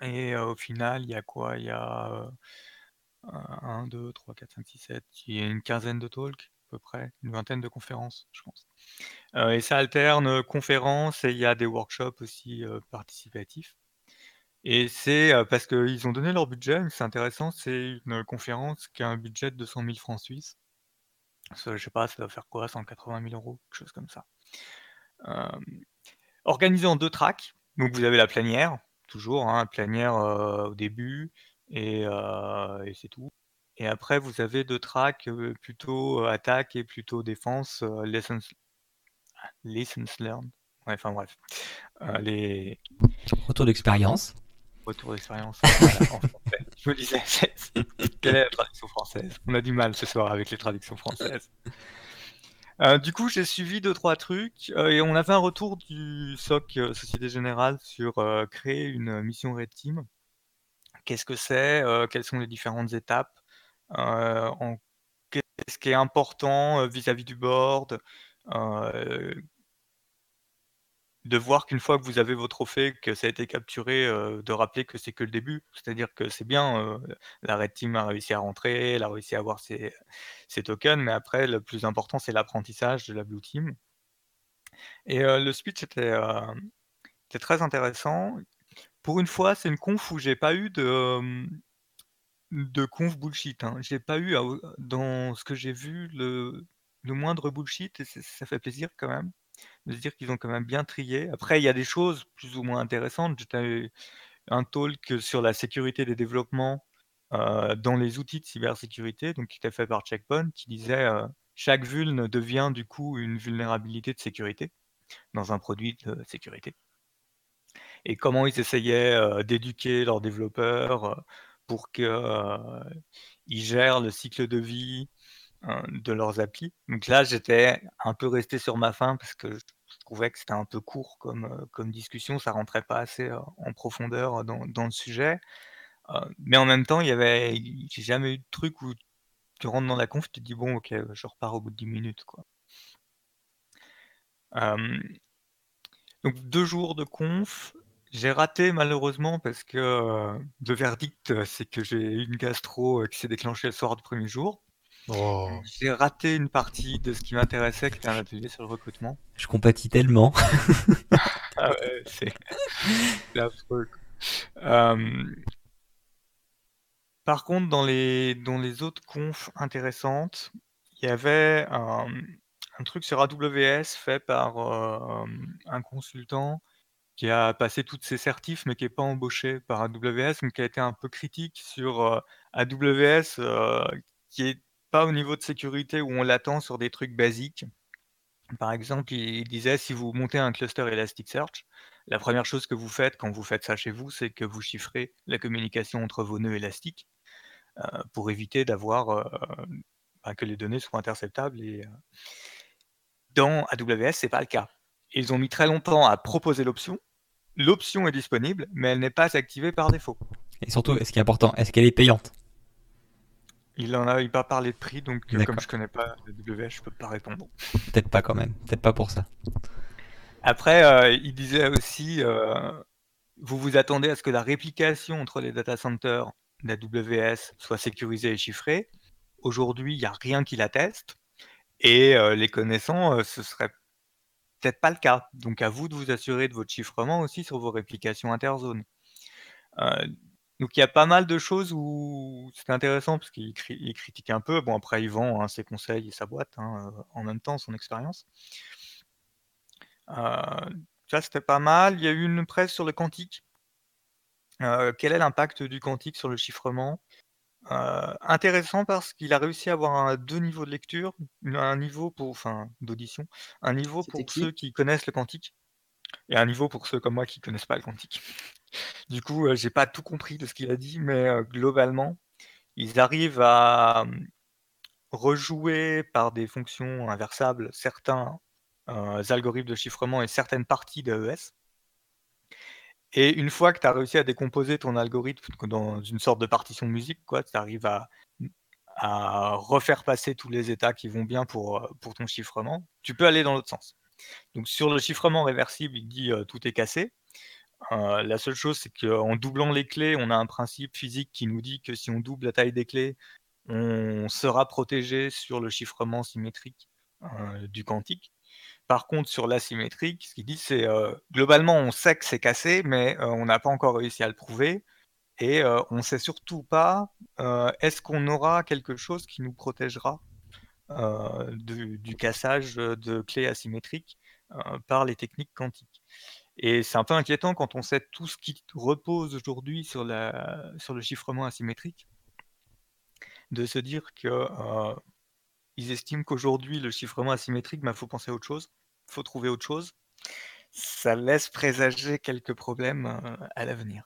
Et au final, il y a quoi? Il y a, 1, 2, 3, 4, 5, 6, 7, il y a une quinzaine de talks à peu près, une vingtaine de conférences, je pense. et ça alterne, conférences et il y a des workshops aussi, participatifs. Et c'est, parce qu'ils ont donné leur budget, c'est intéressant, c'est une conférence qui a un budget de 200 000 francs suisses. je sais pas, ça doit faire quoi? 180 000 euros, quelque chose comme ça. organisé en deux tracks, donc vous avez la plénière toujours, hein, plénière au début et, c'est tout. Et après, vous avez deux tracks plutôt attaque et plutôt défense, lessons, lessons learned. Ouais, enfin bref. les retours d'expérience. Retour d'expérience. voilà, en français. Je me disais, quelle est la traduction française On a du mal ce soir avec les traductions françaises. Euh, du coup, j'ai suivi deux trois trucs euh, et on avait un retour du SOC euh, Société Générale sur créer une mission Red Team. Qu'est-ce que c'est Quelles sont les différentes étapes Qu'est-ce qui est important vis-à-vis du board de voir qu'une fois que vous avez vos trophées, que ça a été capturé, euh, de rappeler que c'est que le début. C'est-à-dire que c'est bien, euh, la Red Team a réussi à rentrer, elle a réussi à avoir ses, tokens, mais après, le plus important, c'est l'apprentissage de la Blue Team. Et euh, le speech était, très intéressant. Pour une fois, c'est une conf où j'ai pas eu de, conf bullshit. Hein. J'ai pas eu, dans ce que j'ai vu, le, le moindre bullshit, et ça fait plaisir quand même de se dire qu'ils ont quand même bien trié. Après, il y a des choses plus ou moins intéressantes. J'étais un talk sur la sécurité des développements euh, dans les outils de cybersécurité, donc qui était fait par Checkpoint, qui disait euh, chaque vulne devient du coup une vulnérabilité de sécurité dans un produit de sécurité. Et comment ils essayaient d'éduquer leurs développeurs pour qu'ils gèrent le cycle de vie de leurs applis. Donc là, j'étais un peu resté sur ma faim parce que je trouvais que c'était un peu court comme, comme discussion, ça rentrait pas assez en profondeur dans, le sujet. mais en même temps, il y avait, j'ai jamais eu de truc où tu rentres dans la conf, tu te dis bon, ok, je repars au bout de 10 minutes, donc deux jours de conf, j'ai raté malheureusement parce que le verdict, c'est que j'ai une gastro qui s'est déclenchée le soir du premier jour. Oh. J'ai raté une partie de ce qui m'intéressait, qui était un atelier sur le recrutement. Je compatis tellement. ah ouais, c'est affreux. Par contre, dans les, dans les autres confs intéressantes, il y avait un, truc sur AWS fait par un consultant qui a passé toutes ses certifs, mais qui n'est pas embauché par AWS, mais qui a été un peu critique sur AWS, qui est pas au niveau de sécurité où on l'attend sur des trucs basiques. Par exemple, il disait si vous montez un cluster Elasticsearch, la première chose que vous faites quand vous faites ça chez vous, c'est que vous chiffrez la communication entre vos nœuds élastiques euh, pour éviter d'avoir euh, bah, que les données soient interceptables. Et, euh, dans AWS, c'est pas le cas. Ils ont mis très longtemps à proposer l'option. L'option est disponible, mais elle n'est pas activée par défaut. Et surtout, ce qui est important, est-ce qu'elle est payante? Il en a pas parlé de prix, donc euh, comme je connais pas WS, je peux pas répondre. Peut-être pas quand même, peut-être pas pour ça. Après, euh, il disait aussi, euh, vous vous attendez à ce que la réplication entre les data centers d'AWS soit sécurisée et chiffrée. Aujourd'hui, il n'y a rien qui l'atteste. Et les connaissants, ce serait peut-être pas le cas. Donc à vous de vous assurer de votre chiffrement aussi sur vos réplications interzones. Donc il y a pas mal de choses où c'est intéressant parce qu'il critique un peu. Bon, après, il vend hein, ses conseils et sa boîte hein, euh, en même temps, son expérience. Euh, ça, c'était pas mal. Il y a eu une presse sur le quantique. Euh, quel est l'impact du quantique sur le chiffrement? Intéressant parce qu'il a réussi à avoir un, deux niveaux de lecture, un niveau pour, enfin, d'audition, un niveau pour ceux qui connaissent le quantique et un niveau pour ceux comme moi qui connaissent pas le quantique. Du coup, j'ai pas tout compris de ce qu'il a dit, mais globalement, ils arrivent à rejouer par des fonctions inversables certains algorithmes de chiffrement et certaines parties d'AES. Et une fois que tu as réussi à décomposer ton algorithme dans une sorte de partition musique, tu arrives à, refaire passer tous les états qui vont bien pour, pour ton chiffrement, tu peux aller dans l'autre sens. Donc sur le chiffrement réversible, il dit tout est cassé. Euh, la seule chose, c'est qu'en doublant les clés, on a un principe physique qui nous dit que si on double la taille des clés, on sera protégé sur le chiffrement symétrique euh, du quantique. Par contre, sur l'asymétrique, ce qu'il dit, c'est euh, globalement, on sait que c'est cassé, mais on n'a pas encore réussi à le prouver. Et on ne sait surtout pas, est-ce qu'on aura quelque chose qui nous protégera du, cassage de clés asymétriques par les techniques quantiques. Et c'est un peu inquiétant quand on sait tout ce qui repose aujourd'hui sur, le chiffrement asymétrique, de se dire que euh, ils estiment qu'aujourd'hui le chiffrement asymétrique, il bah, faut penser à autre chose, il faut trouver autre chose. Ça laisse présager quelques problèmes à l'avenir.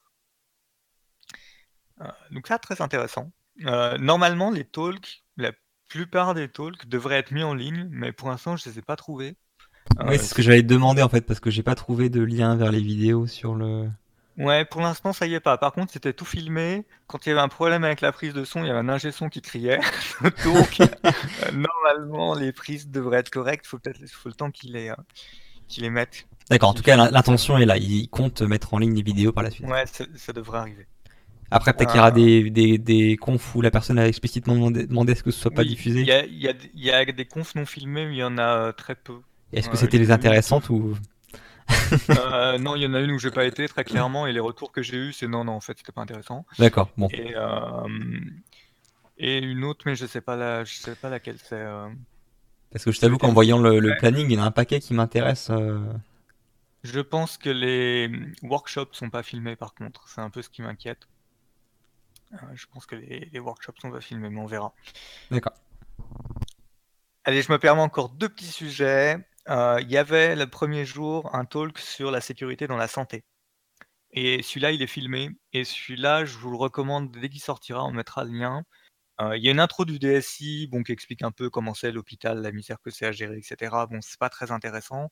Donc ça, très intéressant. normalement, les talks, la plupart des talks devraient être mis en ligne, mais pour l'instant, je ne les ai pas trouvés. Ah oui, c'est ce que j'allais te demander en fait, parce que j'ai pas trouvé de lien vers les vidéos sur le. Ouais, pour l'instant, ça y est pas. Par contre, c'était tout filmé. Quand il y avait un problème avec la prise de son, il y avait un ingé son qui criait. Donc, euh, normalement, les prises devraient être correctes. Faut peut-être faut le temps qu'il les, euh, les mette. D'accord, en tout cas, l'intention est là. Il compte mettre en ligne les vidéos par la suite. Ouais, ça devrait arriver. Après, peut-être qu'il y aura des, des, des, confs où la personne a explicitement demandé, demandé ce que ce soit pas diffusé. Il y a, y, a, y a, des confs non filmés, mais il y en a euh, très peu. Est-ce que c'était les intéressantes ou euh, non, il y en a une où j'ai pas été très clairement et les retours que j'ai eu c'est non, non, en fait, c'était pas intéressant. D'accord, bon. Et, euh, et, une autre, mais je sais pas la, je sais pas laquelle c'est. Euh. Parce que je t'avoue qu'en voyant le, planning, il y en a un paquet qui m'intéresse. Je pense que les workshops sont pas filmés par contre, c'est un peu ce qui m'inquiète. je pense que les, les workshops sont pas filmés, mais on verra. D'accord. Allez, je me permets encore deux petits sujets. Euh, il y avait le premier jour un talk sur la sécurité dans la santé. Et celui-là, il est filmé. Et celui-là, je vous le recommande dès qu'il sortira, on mettra le lien. Euh, il y a une intro du DSI bon, qui explique un peu comment c'est l'hôpital, la misère que c'est à gérer, etc. Bon, c'est pas très intéressant.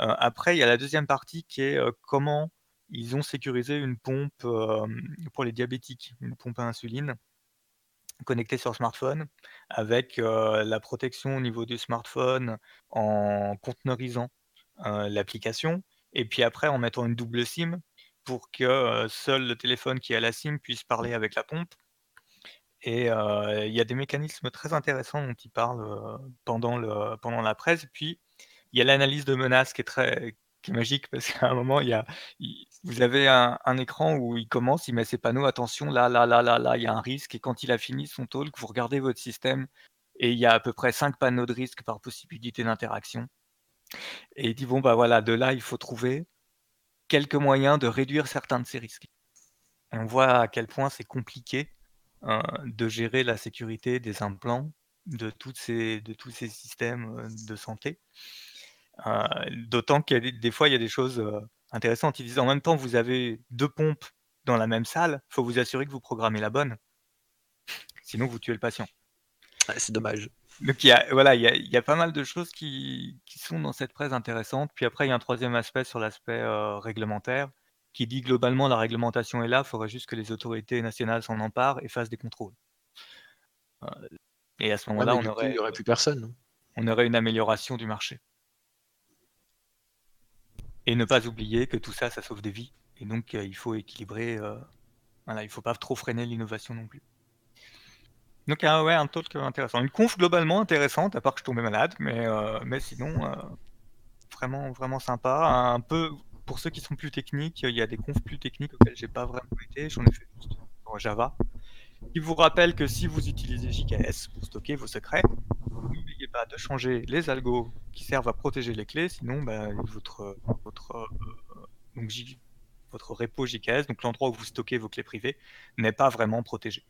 Euh, après, il y a la deuxième partie qui est comment ils ont sécurisé une pompe pour les diabétiques, une pompe à insuline connectée sur smartphone avec la protection au niveau du smartphone en conteneurisant l'application et puis après en mettant une double SIM pour que seul le téléphone qui a la SIM puisse parler avec la pompe. Et il y a des mécanismes très intéressants dont il parle pendant, le, pendant la presse. puis il y a l'analyse de menaces qui est très, magique parce qu'à un moment, il y a, vous avez un, écran où il commence, il met ses panneaux, attention, là, là, là, là, là, il y a un risque. Et quand il a fini son talk, vous regardez votre système et il y a à peu près 5 panneaux de risque par possibilité d'interaction. Et il dit, bon, bah voilà, de là, il faut trouver quelques moyens de réduire certains de ces risques. on voit à quel point c'est compliqué hein, de gérer la sécurité des implants de, tous ces systèmes euh, de santé. Euh, d'autant qu'il y a des, fois, il y a des choses euh, intéressantes. Ils disent en même temps, vous avez deux pompes dans la même salle, il faut vous assurer que vous programmez la bonne. Sinon, vous tuez le patient. c'est dommage. Donc il y a, voilà, il y, a, pas mal de choses qui, sont dans cette presse intéressantes. Puis après, il y a un troisième aspect sur l'aspect euh, réglementaire qui dit globalement la réglementation est là, il faudrait juste que les autorités nationales s'en emparent et fassent des contrôles. et à ce moment-là, on aurait, il aurait plus personne. On aurait une amélioration du marché. Et ne pas oublier que tout ça, ça sauve des vies. Et donc, euh, il faut équilibrer. Euh, voilà, il ne faut pas trop freiner l'innovation non plus. Donc, euh, ouais, un talk intéressant. Une conf globalement intéressante, à part que je tombais malade, mais, mais sinon, vraiment, vraiment sympa. Un peu, pour ceux qui sont plus techniques, il y a des confs plus techniques auxquelles j'ai pas vraiment été. J'en ai fait juste en Java. Il vous rappelle que si vous utilisez JKS pour stocker vos secrets, n'oubliez pas de changer les algos qui servent à protéger les clés, sinon bah, votre, votre, euh, donc, votre repo JKS, donc l'endroit où vous stockez vos clés privées, n'est pas vraiment protégé.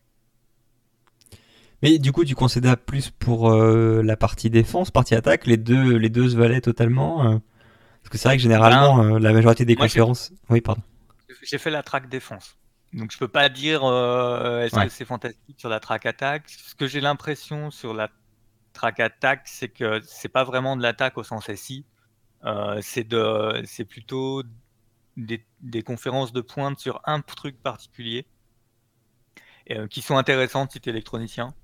Mais du coup, tu considères plus pour euh, la partie défense, partie attaque, les deux, les deux se valaient totalement euh Parce que c'est vrai que généralement, ben, la majorité des conférences. Oui, pardon. J'ai fait la track défense. Donc je peux pas dire est-ce que c'est fantastique sur la track attaque. Ce que j'ai l'impression sur la track attack, c'est que c'est pas vraiment de l'attaque au sens SI. Euh, c'est plutôt des, conférences de pointe sur un truc particulier euh, qui sont intéressantes si tu es électronicien.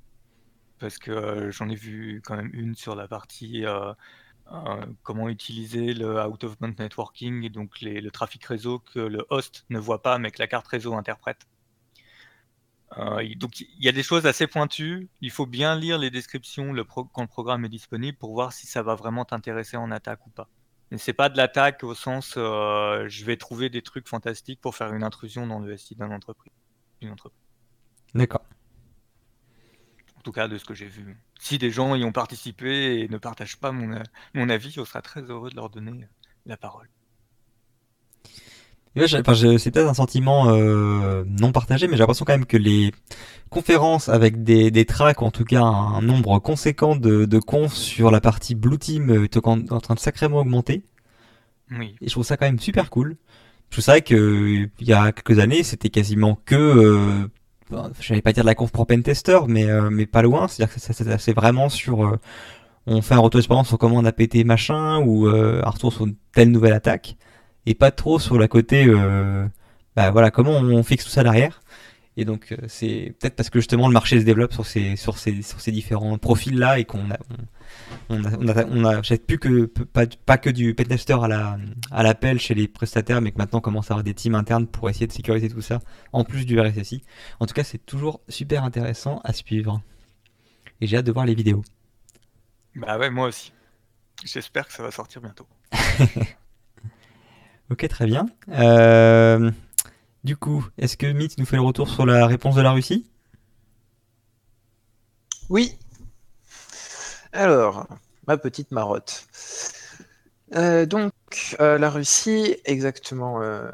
Parce que euh, j'en ai vu quand même une sur la partie comment utiliser le out-of-band networking, et donc le trafic réseau que le host ne voit pas mais que la carte réseau interprète. Euh, donc il y a des choses assez pointues. Il faut bien lire les descriptions quand le programme est disponible pour voir si ça va vraiment t'intéresser en attaque ou pas. Mais c'est pas de l'attaque au sens euh, je vais trouver des trucs fantastiques pour faire une intrusion dans le SI d'une entreprise. entreprise. D'accord. En tout cas de ce que j'ai vu. Si des gens y ont participé et ne partagent pas mon, mon avis, je serai très heureux de leur donner la parole c'est peut-être un sentiment euh, non partagé, mais j'ai l'impression quand même que les conférences avec des, des tracks, en tout cas un nombre conséquent de, de confs sur la partie Blue Team est en train de sacrément augmenter. Oui. Et je trouve ça quand même super cool. Je savais que il y a quelques années, c'était quasiment que, euh, je n'allais pas dire de la conf pour pentester, mais euh, mais pas loin. C'est-à-dire que c'est vraiment sur, euh, on fait un retour d'expérience sur comment on a pété machin ou euh, un retour sur une telle nouvelle attaque et pas trop sur la côté euh, bah voilà comment on fixe tout ça derrière et donc euh, c'est peut-être parce que justement le marché se développe sur ces sur ces sur ces différents profils là et qu'on a on, a on a on a plus que pas, pas que du pentester à la à l'appel chez les prestataires mais que maintenant on commence à avoir des teams internes pour essayer de sécuriser tout ça en plus du RSSI en tout cas c'est toujours super intéressant à suivre. Et j'ai hâte de voir les vidéos. Bah ouais moi aussi. J'espère que ça va sortir bientôt Ok, très bien. Euh, du coup, est-ce que Myth nous fait le retour sur la réponse de la Russie? Oui. Alors, ma petite marotte. Euh, donc, euh, la Russie, exactement, euh,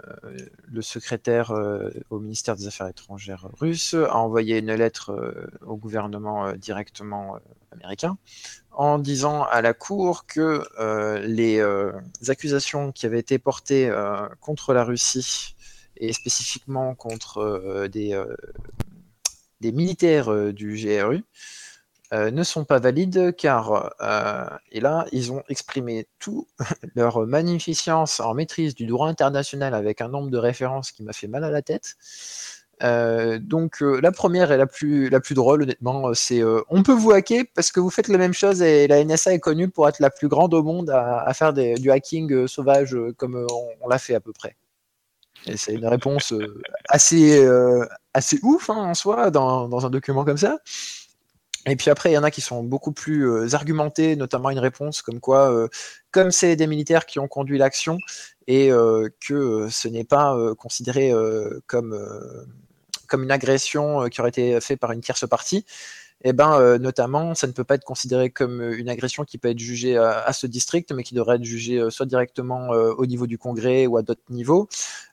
le secrétaire au ministère des Affaires étrangères russe a envoyé une lettre au gouvernement directement américain en disant à la Cour que les accusations qui avaient été portées contre la Russie et spécifiquement contre des, des militaires du GRU euh, ne sont pas valides car, euh, et là, ils ont exprimé tout leur magnificence en maîtrise du droit international avec un nombre de références qui m'a fait mal à la tête. Euh, donc la première et la plus, la plus drôle, honnêtement, c'est on peut vous hacker parce que vous faites la même chose et la NSA est connue pour être la plus grande au monde à, faire du hacking sauvage comme on, l'a fait à peu près. Et c'est une réponse assez, assez ouf hein, en soi dans, dans, un document comme ça. Et puis après, il y en a qui sont beaucoup plus euh, argumentés, notamment une réponse comme quoi, euh, comme c'est des militaires qui ont conduit l'action et euh, que ce n'est pas considéré comme, comme une agression qui aurait été faite par une tierce partie, et eh ben, notamment, ça ne peut pas être considéré comme une agression qui peut être jugée à, ce district, mais qui devrait être jugée soit directement au niveau du Congrès ou à d'autres niveaux.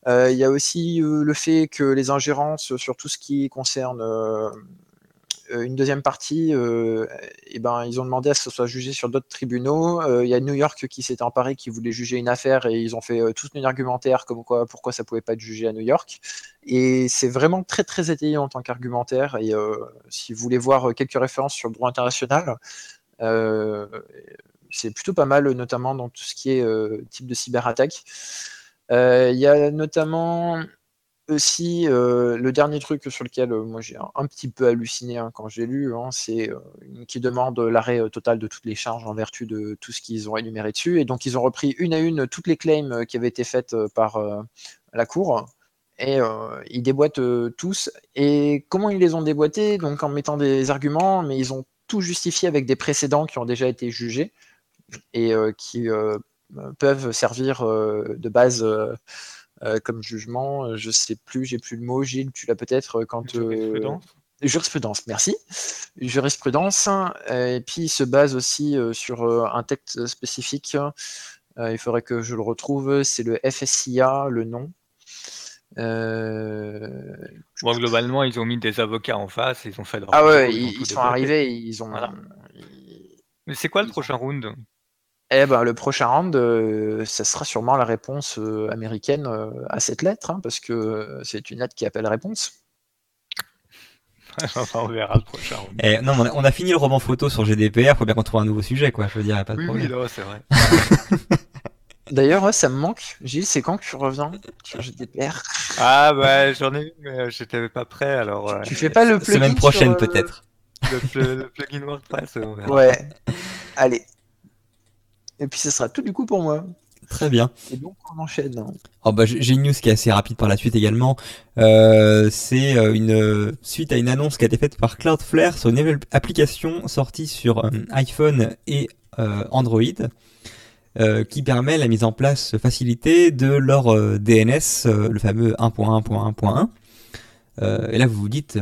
Il y a aussi le fait que les ingérences sur tout ce qui concerne une deuxième partie, euh, eh ben, ils ont demandé à ce que ce soit jugé sur d'autres tribunaux. Euh, il y a New York qui s'est emparé, qui voulait juger une affaire, et ils ont fait tout un argumentaire comme quoi, pourquoi ça pouvait pas être jugé à New York. Et c'est vraiment très très étayé en tant qu'argumentaire. Et si vous voulez voir quelques références sur le droit international, c'est plutôt pas mal, notamment dans tout ce qui est type de cyberattaque. Il y a notamment aussi, euh, le dernier truc sur lequel euh, moi j'ai un, petit peu halluciné hein, quand j'ai lu, hein, c'est euh, qui demande l'arrêt total de toutes les charges en vertu de tout ce qu'ils ont énuméré dessus. Et donc ils ont repris une à une toutes les claims qui avaient été faites par la Cour. Et ils déboîtent tous. Et comment ils les ont déboîtés? Donc en mettant des arguments, mais ils ont tout justifié avec des précédents qui ont déjà été jugés et qui peuvent servir de base euh, comme jugement. Euh, je sais plus, j'ai plus le mot. Gilles, tu l'as peut-être euh, quand. Jurisprudence. Jurisprudence, merci. Jurisprudence, et puis il se base aussi sur un texte spécifique. il faudrait que je le retrouve. C'est le FSIA, le nom. globalement, ils ont mis des avocats en face, ils ont fait. ah ouais, ils, sont arrivés, ils ont. Mais c'est quoi le prochain round? Eh ben, le prochain round, euh, ça sera sûrement la réponse euh, américaine euh, à cette lettre, hein, parce que c'est une lettre qui appelle réponse. on verra le prochain round. Eh, non, on a, fini le roman photo sur GDPR, faut bien qu'on trouve un nouveau sujet, quoi. Je veux dire, pas de problème. Oui, c'est vrai. D'ailleurs, ça me manque. Gilles, c'est quand que tu reviens sur GDPR Ah, bah, j'en ai eu, mais j'étais pas prêt, alors. Tu, fais pas le plugin Semaine prochaine, peut-être. Le, plugin WordPress, on verra. Ouais. Allez. Et puis ce sera tout du coup pour moi. Très bien. Et donc on enchaîne. Oh bah, j'ai une news qui est assez rapide par la suite également. Euh, c'est euh, une suite à une annonce qui a été faite par Cloudflare sur une nouvelle application sortie sur euh, iPhone et Android. qui permet la mise en place facilitée de leur DNS, le fameux 1.1.1.1. et là vous vous dites,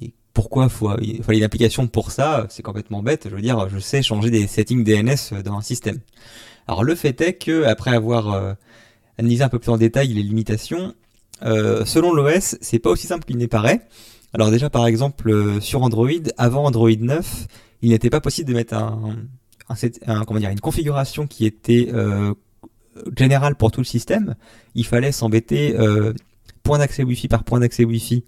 mais pourquoi faut, il fallait une application pour ça C'est complètement bête. Je veux dire, je sais changer des settings DNS dans un système. Alors le fait est que après avoir euh, analysé un peu plus en détail les limitations, euh, selon l'OS, c'est pas aussi simple qu'il n'est paraît. Alors déjà par exemple euh, sur Android, avant Android 9, il n'était pas possible de mettre un, une configuration qui était générale pour tout le système. Il fallait s'embêter point d'accès Wi-Fi par point d'accès Wi-Fi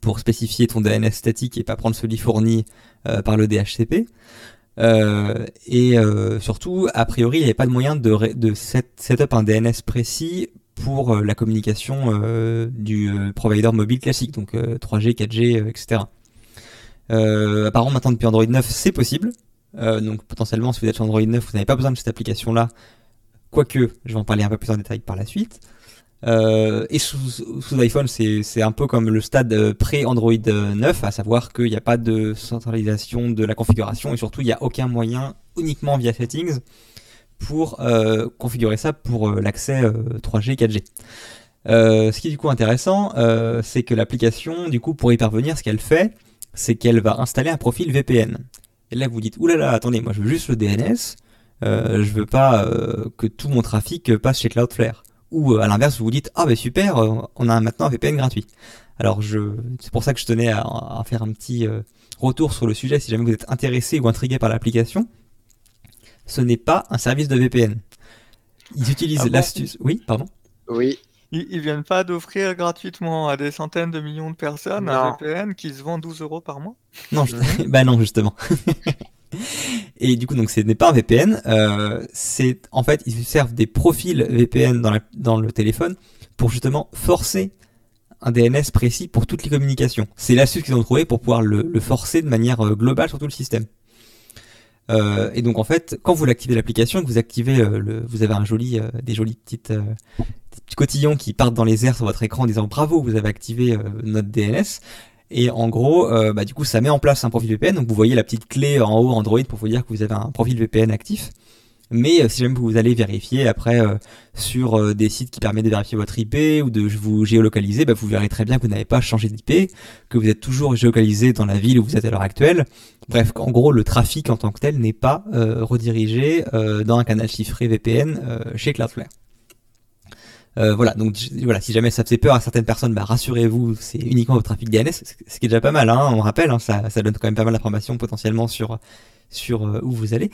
pour spécifier ton DNS statique et pas prendre celui fourni euh, par le DHCP. Euh, et euh, surtout, a priori, il n'y avait pas de moyen de, de un DNS précis pour la communication du provider mobile classique, donc 3G, 4G, etc. apparemment, maintenant depuis Android 9, c'est possible. donc potentiellement, si vous êtes sur Android 9, vous n'avez pas besoin de cette application-là. Quoique, je vais en parler un peu plus en détail par la suite. Euh, et sous, iPhone, c'est un peu comme le stade euh, pré-Android 9, à savoir qu'il n'y a pas de centralisation de la configuration et surtout il n'y a aucun moyen, uniquement via Settings, pour euh, configurer ça pour euh, l'accès 3G, 4G. ce qui est du coup intéressant, c'est que l'application, du coup, pour y parvenir, ce qu'elle fait, c'est qu'elle va installer un profil VPN. Et là, vous dites, oulala, attendez, moi je veux juste le DNS, Euh, je veux pas que tout mon trafic passe chez Cloudflare. Ou à l'inverse, vous vous dites ah ben super, on a maintenant un VPN gratuit. Alors je, c'est pour ça que je tenais à, à faire un petit retour sur le sujet si jamais vous êtes intéressé ou intrigué par l'application. Ce n'est pas un service de VPN. Ils utilisent Ah l'astuce. Oui, pardon. Oui, Ils, ils viennent pas d'offrir gratuitement à des centaines de millions de personnes un. VPN qui se vend 12 euros par mois? Non, je- bah non justement. Et du coup, donc ce n'est pas un VPN. euh, c'est en fait, ils servent des profils VPN dans, le téléphone pour justement forcer un DNS précis pour toutes les communications. C'est l'astuce qu'ils ont trouvé pour pouvoir le, forcer de manière euh, globale sur tout le système. Euh, et donc en fait, quand vous l'activez l'application, que vous activez le, vous avez des jolies petites, petits cotillons qui partent dans les airs sur votre écran en disant bravo, vous avez activé notre DNS. Et en gros, euh, bah, du coup, ça met en place un profil VPN. Donc vous voyez la petite clé en haut Android pour vous dire que vous avez un profil VPN actif. Mais euh, si jamais vous allez vérifier après euh, sur euh, des sites qui permettent de vérifier votre IP ou de vous géolocaliser, bah, vous verrez très bien que vous n'avez pas changé d'IP, que vous êtes toujours géolocalisé dans la ville où vous êtes à l'heure actuelle. Bref, en gros, le trafic en tant que tel n'est pas redirigé dans un canal chiffré VPN chez Cloudflare. Euh, voilà, donc voilà, si jamais ça faisait peur à certaines personnes, bah, rassurez-vous, c'est uniquement votre trafic DNS, ce qui est déjà pas mal, hein, on rappelle, hein, ça, ça donne quand même pas mal d'informations potentiellement sur sur euh, où vous allez.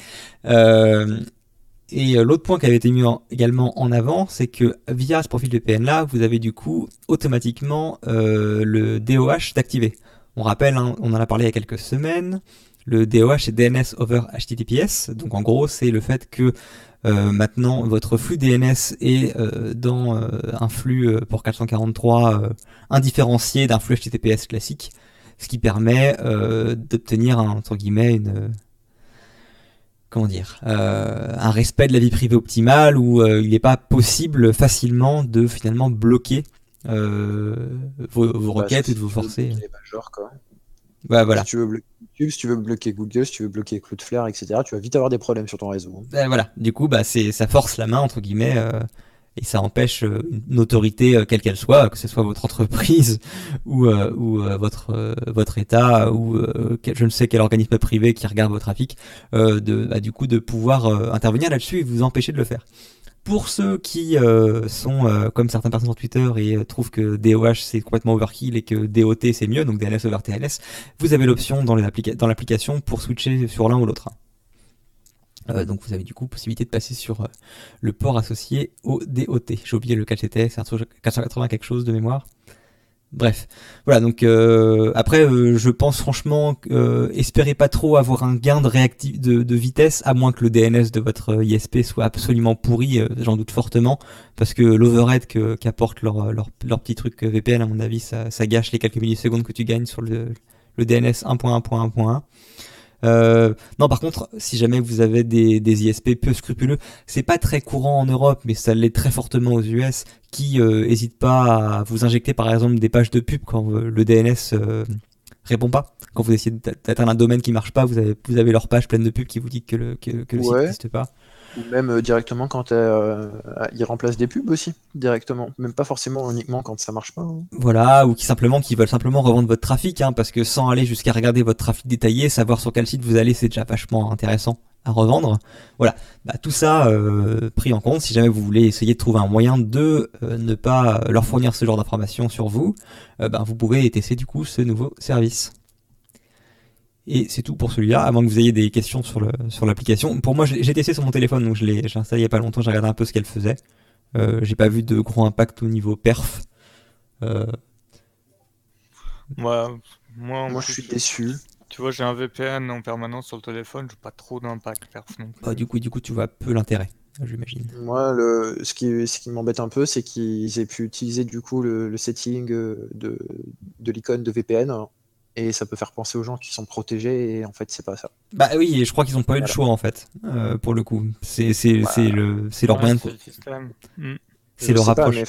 Euh, et l'autre point qui avait été mis en- également en avant, c'est que via ce profil VPN là, vous avez du coup automatiquement le DOH d'activer. On rappelle, hein, on en a parlé il y a quelques semaines. Le DOH c'est DNS over HTTPS. Donc en gros, c'est le fait que euh, maintenant votre flux DNS est euh, dans euh, un flux euh, pour 443 euh, indifférencié d'un flux HTTPS classique, ce qui permet euh, d'obtenir un, entre guillemets une comment dire euh, un respect de la vie privée optimale où euh, il n'est pas possible facilement de finalement bloquer euh, vos, vos Bah, requêtes et de vous forcer. majors, quoi. Bah, voilà. Si tu veux bloquer YouTube, si tu veux bloquer Google, si tu veux bloquer Cloudflare, etc., tu vas vite avoir des problèmes sur ton réseau. hein. Ben voilà, du coup, bah, c'est, ça force la main, entre guillemets, euh, et ça empêche euh, une autorité, euh, quelle qu'elle soit, que ce soit votre entreprise ou, euh, ou euh, votre, euh, votre État ou euh, quel- je ne sais quel organisme privé qui regarde votre trafic, euh, de, bah, du coup, de pouvoir intervenir là-dessus et vous empêcher de le faire. Pour ceux qui euh, sont euh, comme certaines personnes sur Twitter et euh, trouvent que DOH c'est complètement overkill et que DOT c'est mieux, donc DNS over TLS, vous avez l'option dans, l'application pour switcher sur l'un ou l'autre. Euh, donc vous avez du coup possibilité de passer sur euh, le port associé au DOT. J'ai oublié lequel c'était, c'est un truc 480 quelque chose de mémoire. Bref, voilà donc euh, après euh, je pense franchement euh, espérez pas trop avoir un gain de, réacti- de, vitesse à moins que le DNS de votre ISP soit absolument pourri, j'en doute fortement parce que l'overhead qu'apporte leur, leur, leur petit truc VPN à mon avis ça, ça gâche les quelques millisecondes que tu gagnes sur le, le DNS 1.1.1.1. Euh, non, par contre, si jamais vous avez des, des ISP peu scrupuleux, c'est pas très courant en Europe, mais ça l'est très fortement aux US, qui euh, hésitent pas à vous injecter par exemple des pages de pub quand euh, le DNS euh, répond pas. Quand vous essayez d'a- d'atteindre un domaine qui marche pas, vous avez, vous avez leur page pleine de pubs qui vous dit que le, que, que le site n'existe pas. Ou même euh, directement quand euh, ils remplacent des pubs aussi, directement. Même pas forcément uniquement quand ça marche pas. hein. Voilà, ou qui simplement qui veulent simplement revendre votre trafic, hein, parce que sans aller jusqu'à regarder votre trafic détaillé, savoir sur quel site vous allez, c'est déjà vachement intéressant à revendre. Voilà, bah, tout ça euh, pris en compte. Si jamais vous voulez essayer de trouver un moyen de euh, ne pas leur fournir ce genre d'informations sur vous, euh, bah, vous pouvez tester du coup ce nouveau service. Et c'est tout pour celui-là, à moins que vous ayez des questions sur le sur l'application. Pour moi, j'ai j'ai testé sur mon téléphone, donc je l'ai j'ai installé il y a pas longtemps. J'ai regardé un peu ce qu'elle faisait. Euh, j'ai pas vu de gros impact au niveau perf. Euh, Moi, moi, Moi, je suis déçu. Tu vois, j'ai un VPN en permanence sur le téléphone, j'ai pas trop d'impact perf non plus. Bah, du coup, du coup, tu vois peu l'intérêt, j'imagine. Moi, le, ce qui, ce qui m'embête un peu, c'est qu'ils aient pu utiliser du coup le, le setting euh, de, de l'icône de VPN. Et ça peut faire penser aux gens qui sont protégés, et en fait, c'est pas ça. Bah oui, et je crois qu'ils ont pas eu le choix en fait, euh, pour le coup. C'est c'est c'est le c'est leur Ouais, moyen de c'est. Mm. leur pas, approche. mais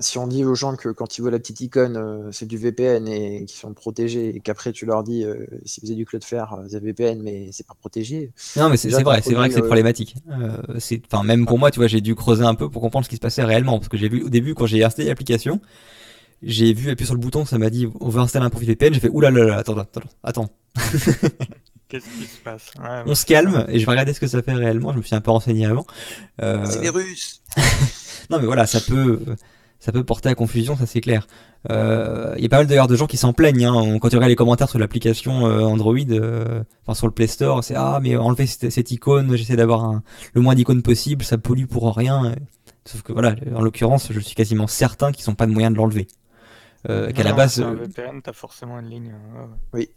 si on dit aux gens que quand ils voient la petite icône, euh, c'est du VPN et qu'ils sont protégés, et qu'après tu leur dis euh, si vous avez du Cloudflare, euh, vous avez VPN, mais c'est pas protégé. Non, mais c'est vrai, c'est vrai que c'est euh, problématique. Euh, c'est enfin même pour moi, tu vois, j'ai dû creuser un peu pour comprendre ce qui se passait réellement parce que j'ai vu au début quand j'ai installé l'application, j'ai vu appuyer sur le bouton, ça m'a dit on veut installer un profil VPN, j'ai fait oulala, là là, attends attends attends. Qu'est-ce qui se passe? On se calme et je vais regarder ce que ça fait réellement. Je me suis un peu renseigné avant. Euh... C'est des Russes. non mais voilà, ça peut, ça peut porter à confusion, ça c'est clair. Il euh, y a pas mal d'ailleurs de gens qui s'en plaignent. Hein. Quand tu regardes les commentaires sur l'application euh, Android, euh, enfin sur le Play Store, c'est ah mais enlever cette, cette icône, j'essaie d'avoir le moins d'icônes possible, ça pollue pour rien. Sauf que voilà, en l'occurrence, je suis quasiment certain qu'ils n'ont pas de moyen de l'enlever. Euh, qu'à la base. Un VPN, t'as forcément une ligne. Oui.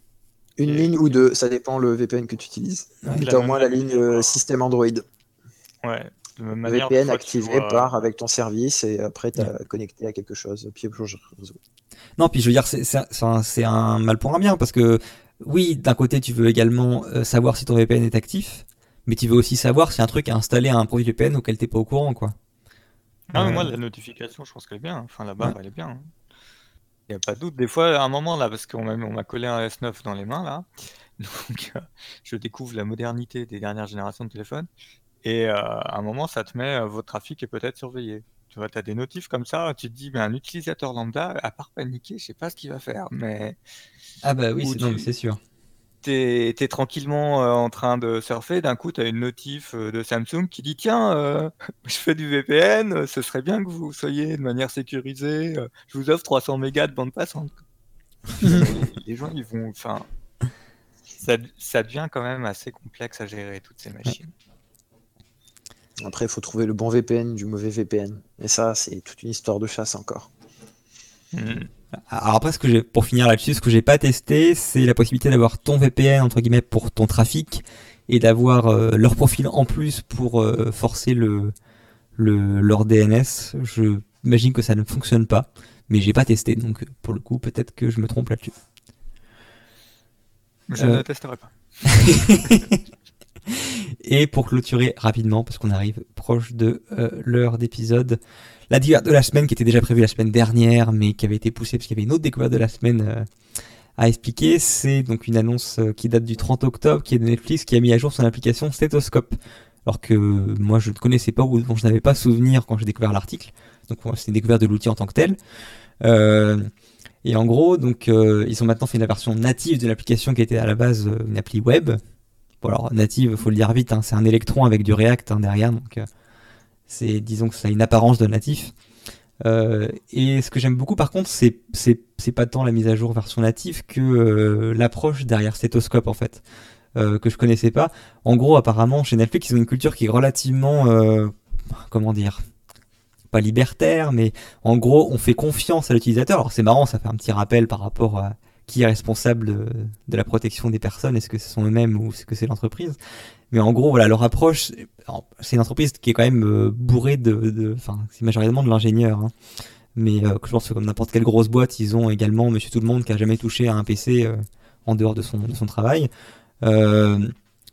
Une ligne ou deux, ça dépend le VPN que tu utilises. Ouais, t'as au moins la ligne système Android. Ouais, le VPN activé par avec ton service et après tu as connecté à quelque chose. Puis. Non, puis je veux dire, c'est un, mal pour un bien parce que oui, d'un côté, tu veux également euh, savoir si ton VPN est actif, mais tu veux aussi savoir si un truc a installé un produit VPN auquel t'es pas au courant, quoi. Non, mais moi, euh. la notification, je pense qu'elle est bien. Enfin, la barre, elle est bien. Il n'y a pas de doute. Des fois, à un moment, là, parce qu'on m'a collé un S9 dans les mains, là, donc euh, je découvre la modernité des dernières générations de téléphones. Et euh, à un moment, ça te met euh, votre trafic est peut-être surveillé. Tu vois, tu as des notifs comme ça, tu te dis, mais un utilisateur lambda, à part paniquer, je sais pas ce qu'il va faire. Mais... Ah bah oui, c'est sûr. Tu es, tranquillement euh, en train de surfer, d'un coup, tu as une notif de Samsung qui dit, tiens, je fais du VPN, ce serait bien que vous soyez de manière sécurisée, je vous offre 300 mégas de bande passante. les gens, ils vont... Enfin, ça, ça devient quand même assez complexe à gérer, toutes ces machines. Après, il faut trouver le bon VPN du mauvais VPN. Et ça, c'est toute une histoire de chasse encore. Hmm. Alors après, ce que j'ai, pour finir là-dessus, ce que j'ai pas testé, c'est la possibilité d'avoir ton VPN entre guillemets pour ton trafic et d'avoir euh, leur profil en plus pour euh, forcer le, le leur DNS. Je imagine que ça ne fonctionne pas, mais j'ai pas testé, donc pour le coup, peut-être que je me trompe là-dessus. Je ne euh. testerai pas. Et pour clôturer rapidement, parce qu'on arrive proche de euh, l'heure d'épisode, la découverte de la semaine qui était déjà prévue la semaine dernière, mais qui avait été poussée parce qu'il y avait une autre découverte de la semaine euh, à expliquer, c'est donc une annonce euh, qui date du 30 octobre, qui est de Netflix, qui a mis à jour son application Stethoscope. Alors que moi je ne connaissais pas ou dont je n'avais pas souvenir quand j'ai découvert l'article. Donc c'est une découverte de l'outil en tant que tel. et en gros, donc ils ont maintenant fait une version native de l'application qui était à la base une appli web, Bon, alors native, faut le dire vite, hein, c'est un électron avec du React hein, derrière, donc euh, c'est, disons que ça a une apparence de natif. Euh, et ce que j'aime beaucoup par contre, c'est, c'est, pas tant la mise à jour version native que euh, l'approche derrière Stethoscope en fait, que je connaissais pas. En gros, apparemment, chez Netflix, ils ont une culture qui est relativement, comment dire, pas libertaire, mais en gros, on fait confiance à l'utilisateur. Alors c'est marrant, ça fait un petit rappel par rapport à qui est responsable de, la protection des personnes Est-ce que ce sont eux-mêmes ou est-ce que c'est l'entreprise? Mais en gros, voilà, leur approche, c'est une entreprise qui est quand même euh, bourrée de, enfin, c'est majoritairement de l'ingénieur. Hein. Mais euh, je pense que comme n'importe quelle grosse boîte, ils ont également Monsieur Tout le Monde qui a jamais touché à un PC euh, en dehors de son, travail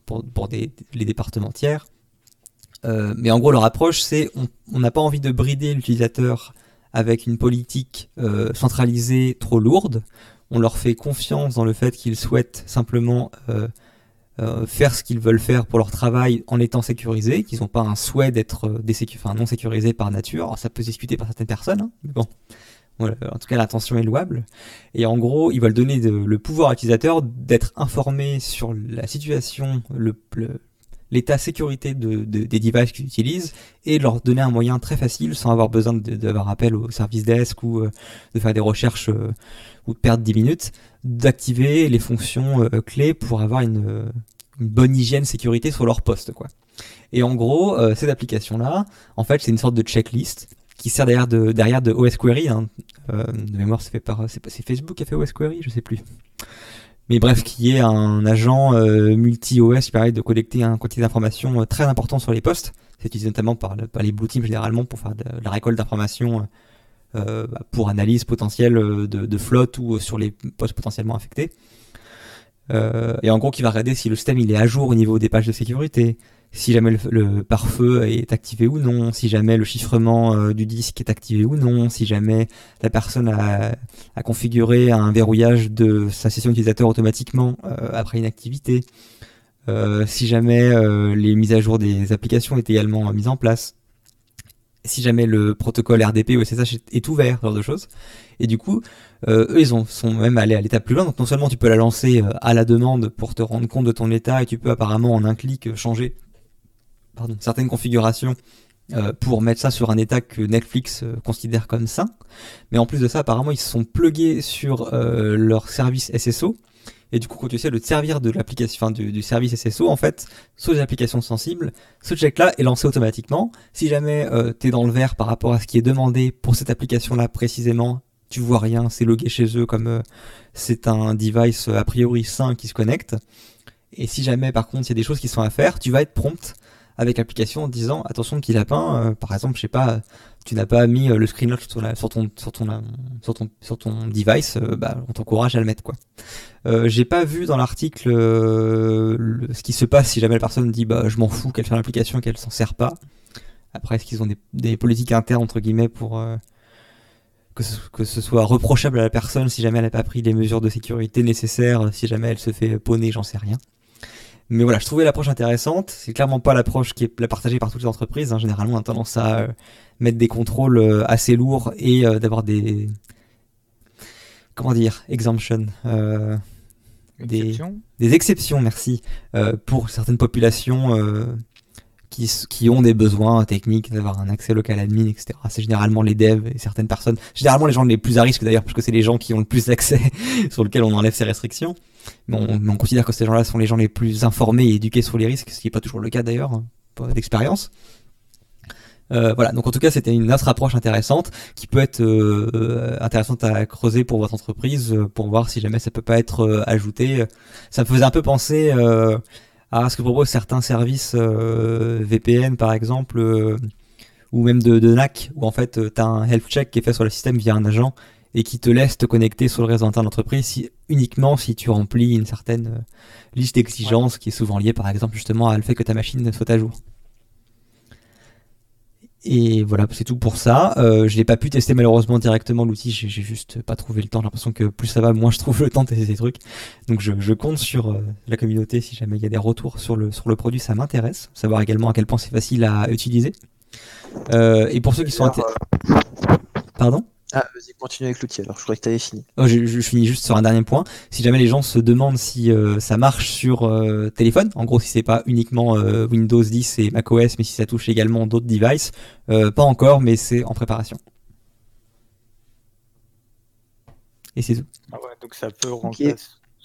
pour, les départements tiers. mais en gros, leur approche, c'est on n'a pas envie de brider l'utilisateur avec une politique centralisée trop lourde on leur fait confiance dans le fait qu'ils souhaitent simplement euh, euh, faire ce qu'ils veulent faire pour leur travail en étant sécurisés, qu'ils n'ont pas un souhait d'être euh, non sécurisés par nature. ça peut se discuter par certaines personnes, hein, mais bon. en tout cas, l'intention est louable. Et en gros, ils veulent donner le pouvoir à l'utilisateur d'être informé sur la situation, l'état sécurité de, des devices qu'ils utilisent et leur donner un moyen très facile sans avoir besoin d'avoir appel au service desk ou de faire des recherches ou de perdre 10 minutes, d'activer les fonctions euh, clés pour avoir une, bonne hygiène sécurité sur leur poste. Quoi. Et en gros, euh, cette application-là, en fait, c'est une sorte de checklist qui sert derrière de, derrière de OS Query. Hein. Euh, de mémoire, c'est Facebook qui a fait OS Query, je sais plus. Mais bref, qui est un agent multi-OS qui permet de collecter un quantité d'informations très important sur les postes. C'est utilisé notamment par, les blue teams généralement pour faire de, la récolte d'informations euh, pour analyse potentielle euh, de, flotte ou sur les postes potentiellement affectés. Euh, et en gros, qui va regarder si le système il est à jour au niveau des pages de sécurité, si jamais le, pare-feu est activé ou non, si jamais le chiffrement du disque est activé ou non, si jamais la personne a, configuré un verrouillage de sa session utilisateur automatiquement après une activité, si jamais les mises à jour des applications étaient également mises en place, si jamais le protocole RDP ou SSH est, ouvert, ce genre de choses. Et du coup, euh, eux, ils ont, sont même allés à l'étape plus loin. Donc non seulement tu peux la lancer euh, à la demande pour te rendre compte de ton état, et tu peux apparemment en un clic changer certaines configurations euh, pour mettre ça sur un état que Netflix considère comme sain. Mais en plus de ça, apparemment, ils se sont plugués sur leur service SSO. Et du coup, quand tu essaies de te servir de l'application, enfin, du, service SSO, en fait, sur les applications sensibles, ce check-là est lancé automatiquement. Si jamais euh, tu es dans le vert par rapport à ce qui est demandé pour cette application-là précisément, tu vois rien, c'est logué chez eux comme euh, c'est un device euh, a priori sain qui se connecte. Et si jamais par contre il y a des choses qui sont à faire, tu vas être prompt avec l'application en disant attention petit lapin, euh, par exemple, je sais pas, tu n'as pas mis euh, le sur, la- sur ton sur ton sur ton sur ton device, euh, bah, on t'encourage à le mettre quoi. J'ai pas vu dans l'article le- ce qui se passe si jamais la personne dit bah je m'en fous qu'elle fait l'application et qu'elle s'en sert pas. Après, est-ce qu'ils ont des, politiques internes entre guillemets pour que, ce, que ce soit reprochable à la personne si jamais elle n'a pas pris les mesures de sécurité nécessaires, si jamais elle se fait poney, j'en sais rien. Mais voilà, je trouvais l'approche intéressante. C'est clairement pas l'approche qui est la partagée par toutes les entreprises. hein. Généralement, on a tendance à euh, mettre des contrôles euh, assez lourds et euh, d'avoir des comment dire exemption, euh, Des- des exceptions, merci, pour certaines populations euh, qui, qui ont des besoins techniques, d'avoir un accès local admin, etc. C'est généralement les devs et certaines personnes, généralement les gens les plus à risque d'ailleurs, parce que c'est les gens qui ont le plus d'accès, sur lesquels on enlève ces restrictions. Mais on, mais on considère que ces gens-là sont les gens les plus informés et éduqués sur les risques, ce qui n'est pas toujours le cas d'ailleurs, hein, d'expérience. Euh, voilà, donc en tout cas c'était une autre approche intéressante qui peut être euh, intéressante à creuser pour votre entreprise euh, pour voir si jamais ça peut pas être euh, ajouté. Ça me faisait un peu penser euh, à ce que proposent certains services euh, VPN par exemple euh, ou même de, de NAC où en fait tu as un health check qui est fait sur le système via un agent et qui te laisse te connecter sur le réseau interne d'entreprise si, uniquement si tu remplis une certaine euh, liste d'exigences qui est souvent liée par exemple justement à le fait que ta machine soit à jour. Et voilà, c'est tout pour ça. Euh, je n'ai pas pu tester malheureusement directement l'outil, j'ai juste pas trouvé le temps. J'ai l'impression que plus ça va, moins je trouve le temps de tester ces trucs. Donc je, je compte sur euh, la communauté si jamais il y a des retours sur le, sur le produit, ça m'intéresse. Savoir également à quel point c'est facile à utiliser. Euh, et pour ceux qui sont... Pardon? Ah, vas-y, continue avec l'outil alors, je croyais que tu avais fini. Oh, je, je finis juste sur un dernier point. Si jamais les gens se demandent si euh, ça marche sur euh, téléphone, en gros si c'est pas uniquement euh, Windows 10 et macOS, mais si ça touche également d'autres devices, euh, pas encore, mais c'est en préparation. Et c'est tout. Ah ouais, donc ça peut remplacer,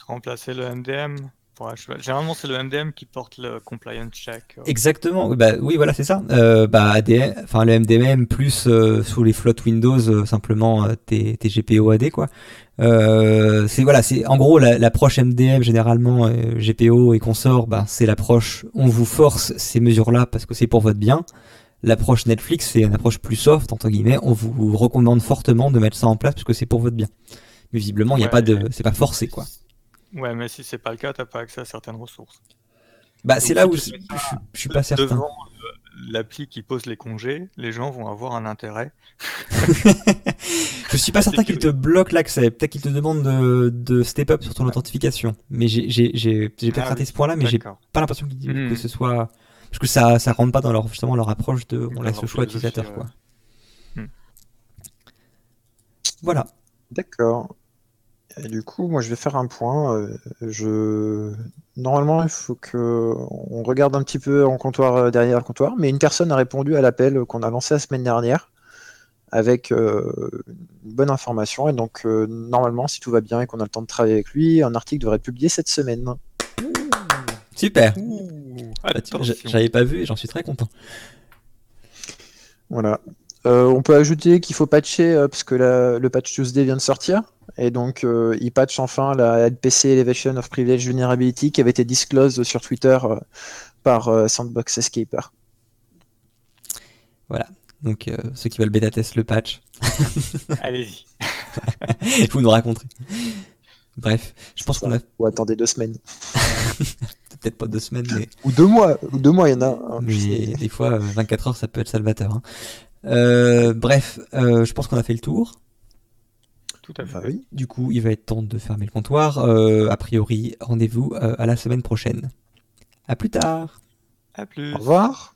remplacer le MDM. Ouais, Généralement, c'est le MDM qui porte le compliance check. euh. Exactement. Bah oui, voilà, c'est ça. Euh, bah ADM, enfin le MDM plus euh, sous les flottes Windows euh, simplement euh, tes, tes GPO AD quoi. Euh, c'est voilà, c'est en gros la- l'approche MDM généralement GPO et consorts, bah, c'est l'approche on vous force ces mesures-là parce que c'est pour votre bien. L'approche Netflix, c'est une approche plus soft entre guillemets. On vous recommande fortement de mettre ça en place parce que c'est pour votre bien. Mais visiblement, il n'y a Ouais, pas de, c'est pas forcé quoi. Ouais, mais si c'est pas le cas, t'as pas accès à certaines ressources. Bah c'est là où je, je- suis pas certain. Devant euh, l'appli qui pose les congés, les gens vont avoir un intérêt. Je suis pas certain qu'il te bloque l'accès. Peut-être qu'il te demande de, de step up sur ton authentification. Mais j'ai j'ai- j'ai- j'ai peut-être Ah raté oui, ce point-là, mais j'ai pas l'impression Mhm. que ce soit parce que ça ça rentre pas dans leur justement leur approche de on laisse le choix utilisateur euh. quoi. Hmm. Voilà. D'accord. Et du coup, moi, je vais faire un point. euh, Je... Normalement, il faut que on regarde un petit peu en comptoir euh, derrière le comptoir, mais une personne a répondu à l'appel qu'on a lancé la semaine dernière avec euh, une bonne information. Et donc, euh, normalement, si tout va bien et qu'on a le temps de travailler avec lui, un article devrait être publié cette semaine. Super. Attention. J'avais pas vu et j'en suis très content. Voilà. Euh, on peut ajouter qu'il faut patcher euh, parce que la- le patch Tuesday vient de sortir. Et donc, euh, il patch enfin la LPC Elevation of Privilege Vulnerability qui avait été disclosed sur Twitter euh, par euh, Sandbox Escaper. Donc euh, ceux qui veulent bêta test le patch, Allez-y. vous nous raconterez. Bref, je pense qu'on a Ou attendez deux semaines. peut-être pas deux semaines, mais Ou deux mois. Ou deux mois, il y en a. un. Mais des fois, euh, 24 heures, ça peut être salvateur. hein. Euh, bref, euh, je pense qu'on a fait le tour. Tout à fait. Bah oui. Du coup, il va être temps de fermer le comptoir. Euh, a priori, rendez-vous euh, à la semaine prochaine. À plus tard. À plus. Au revoir.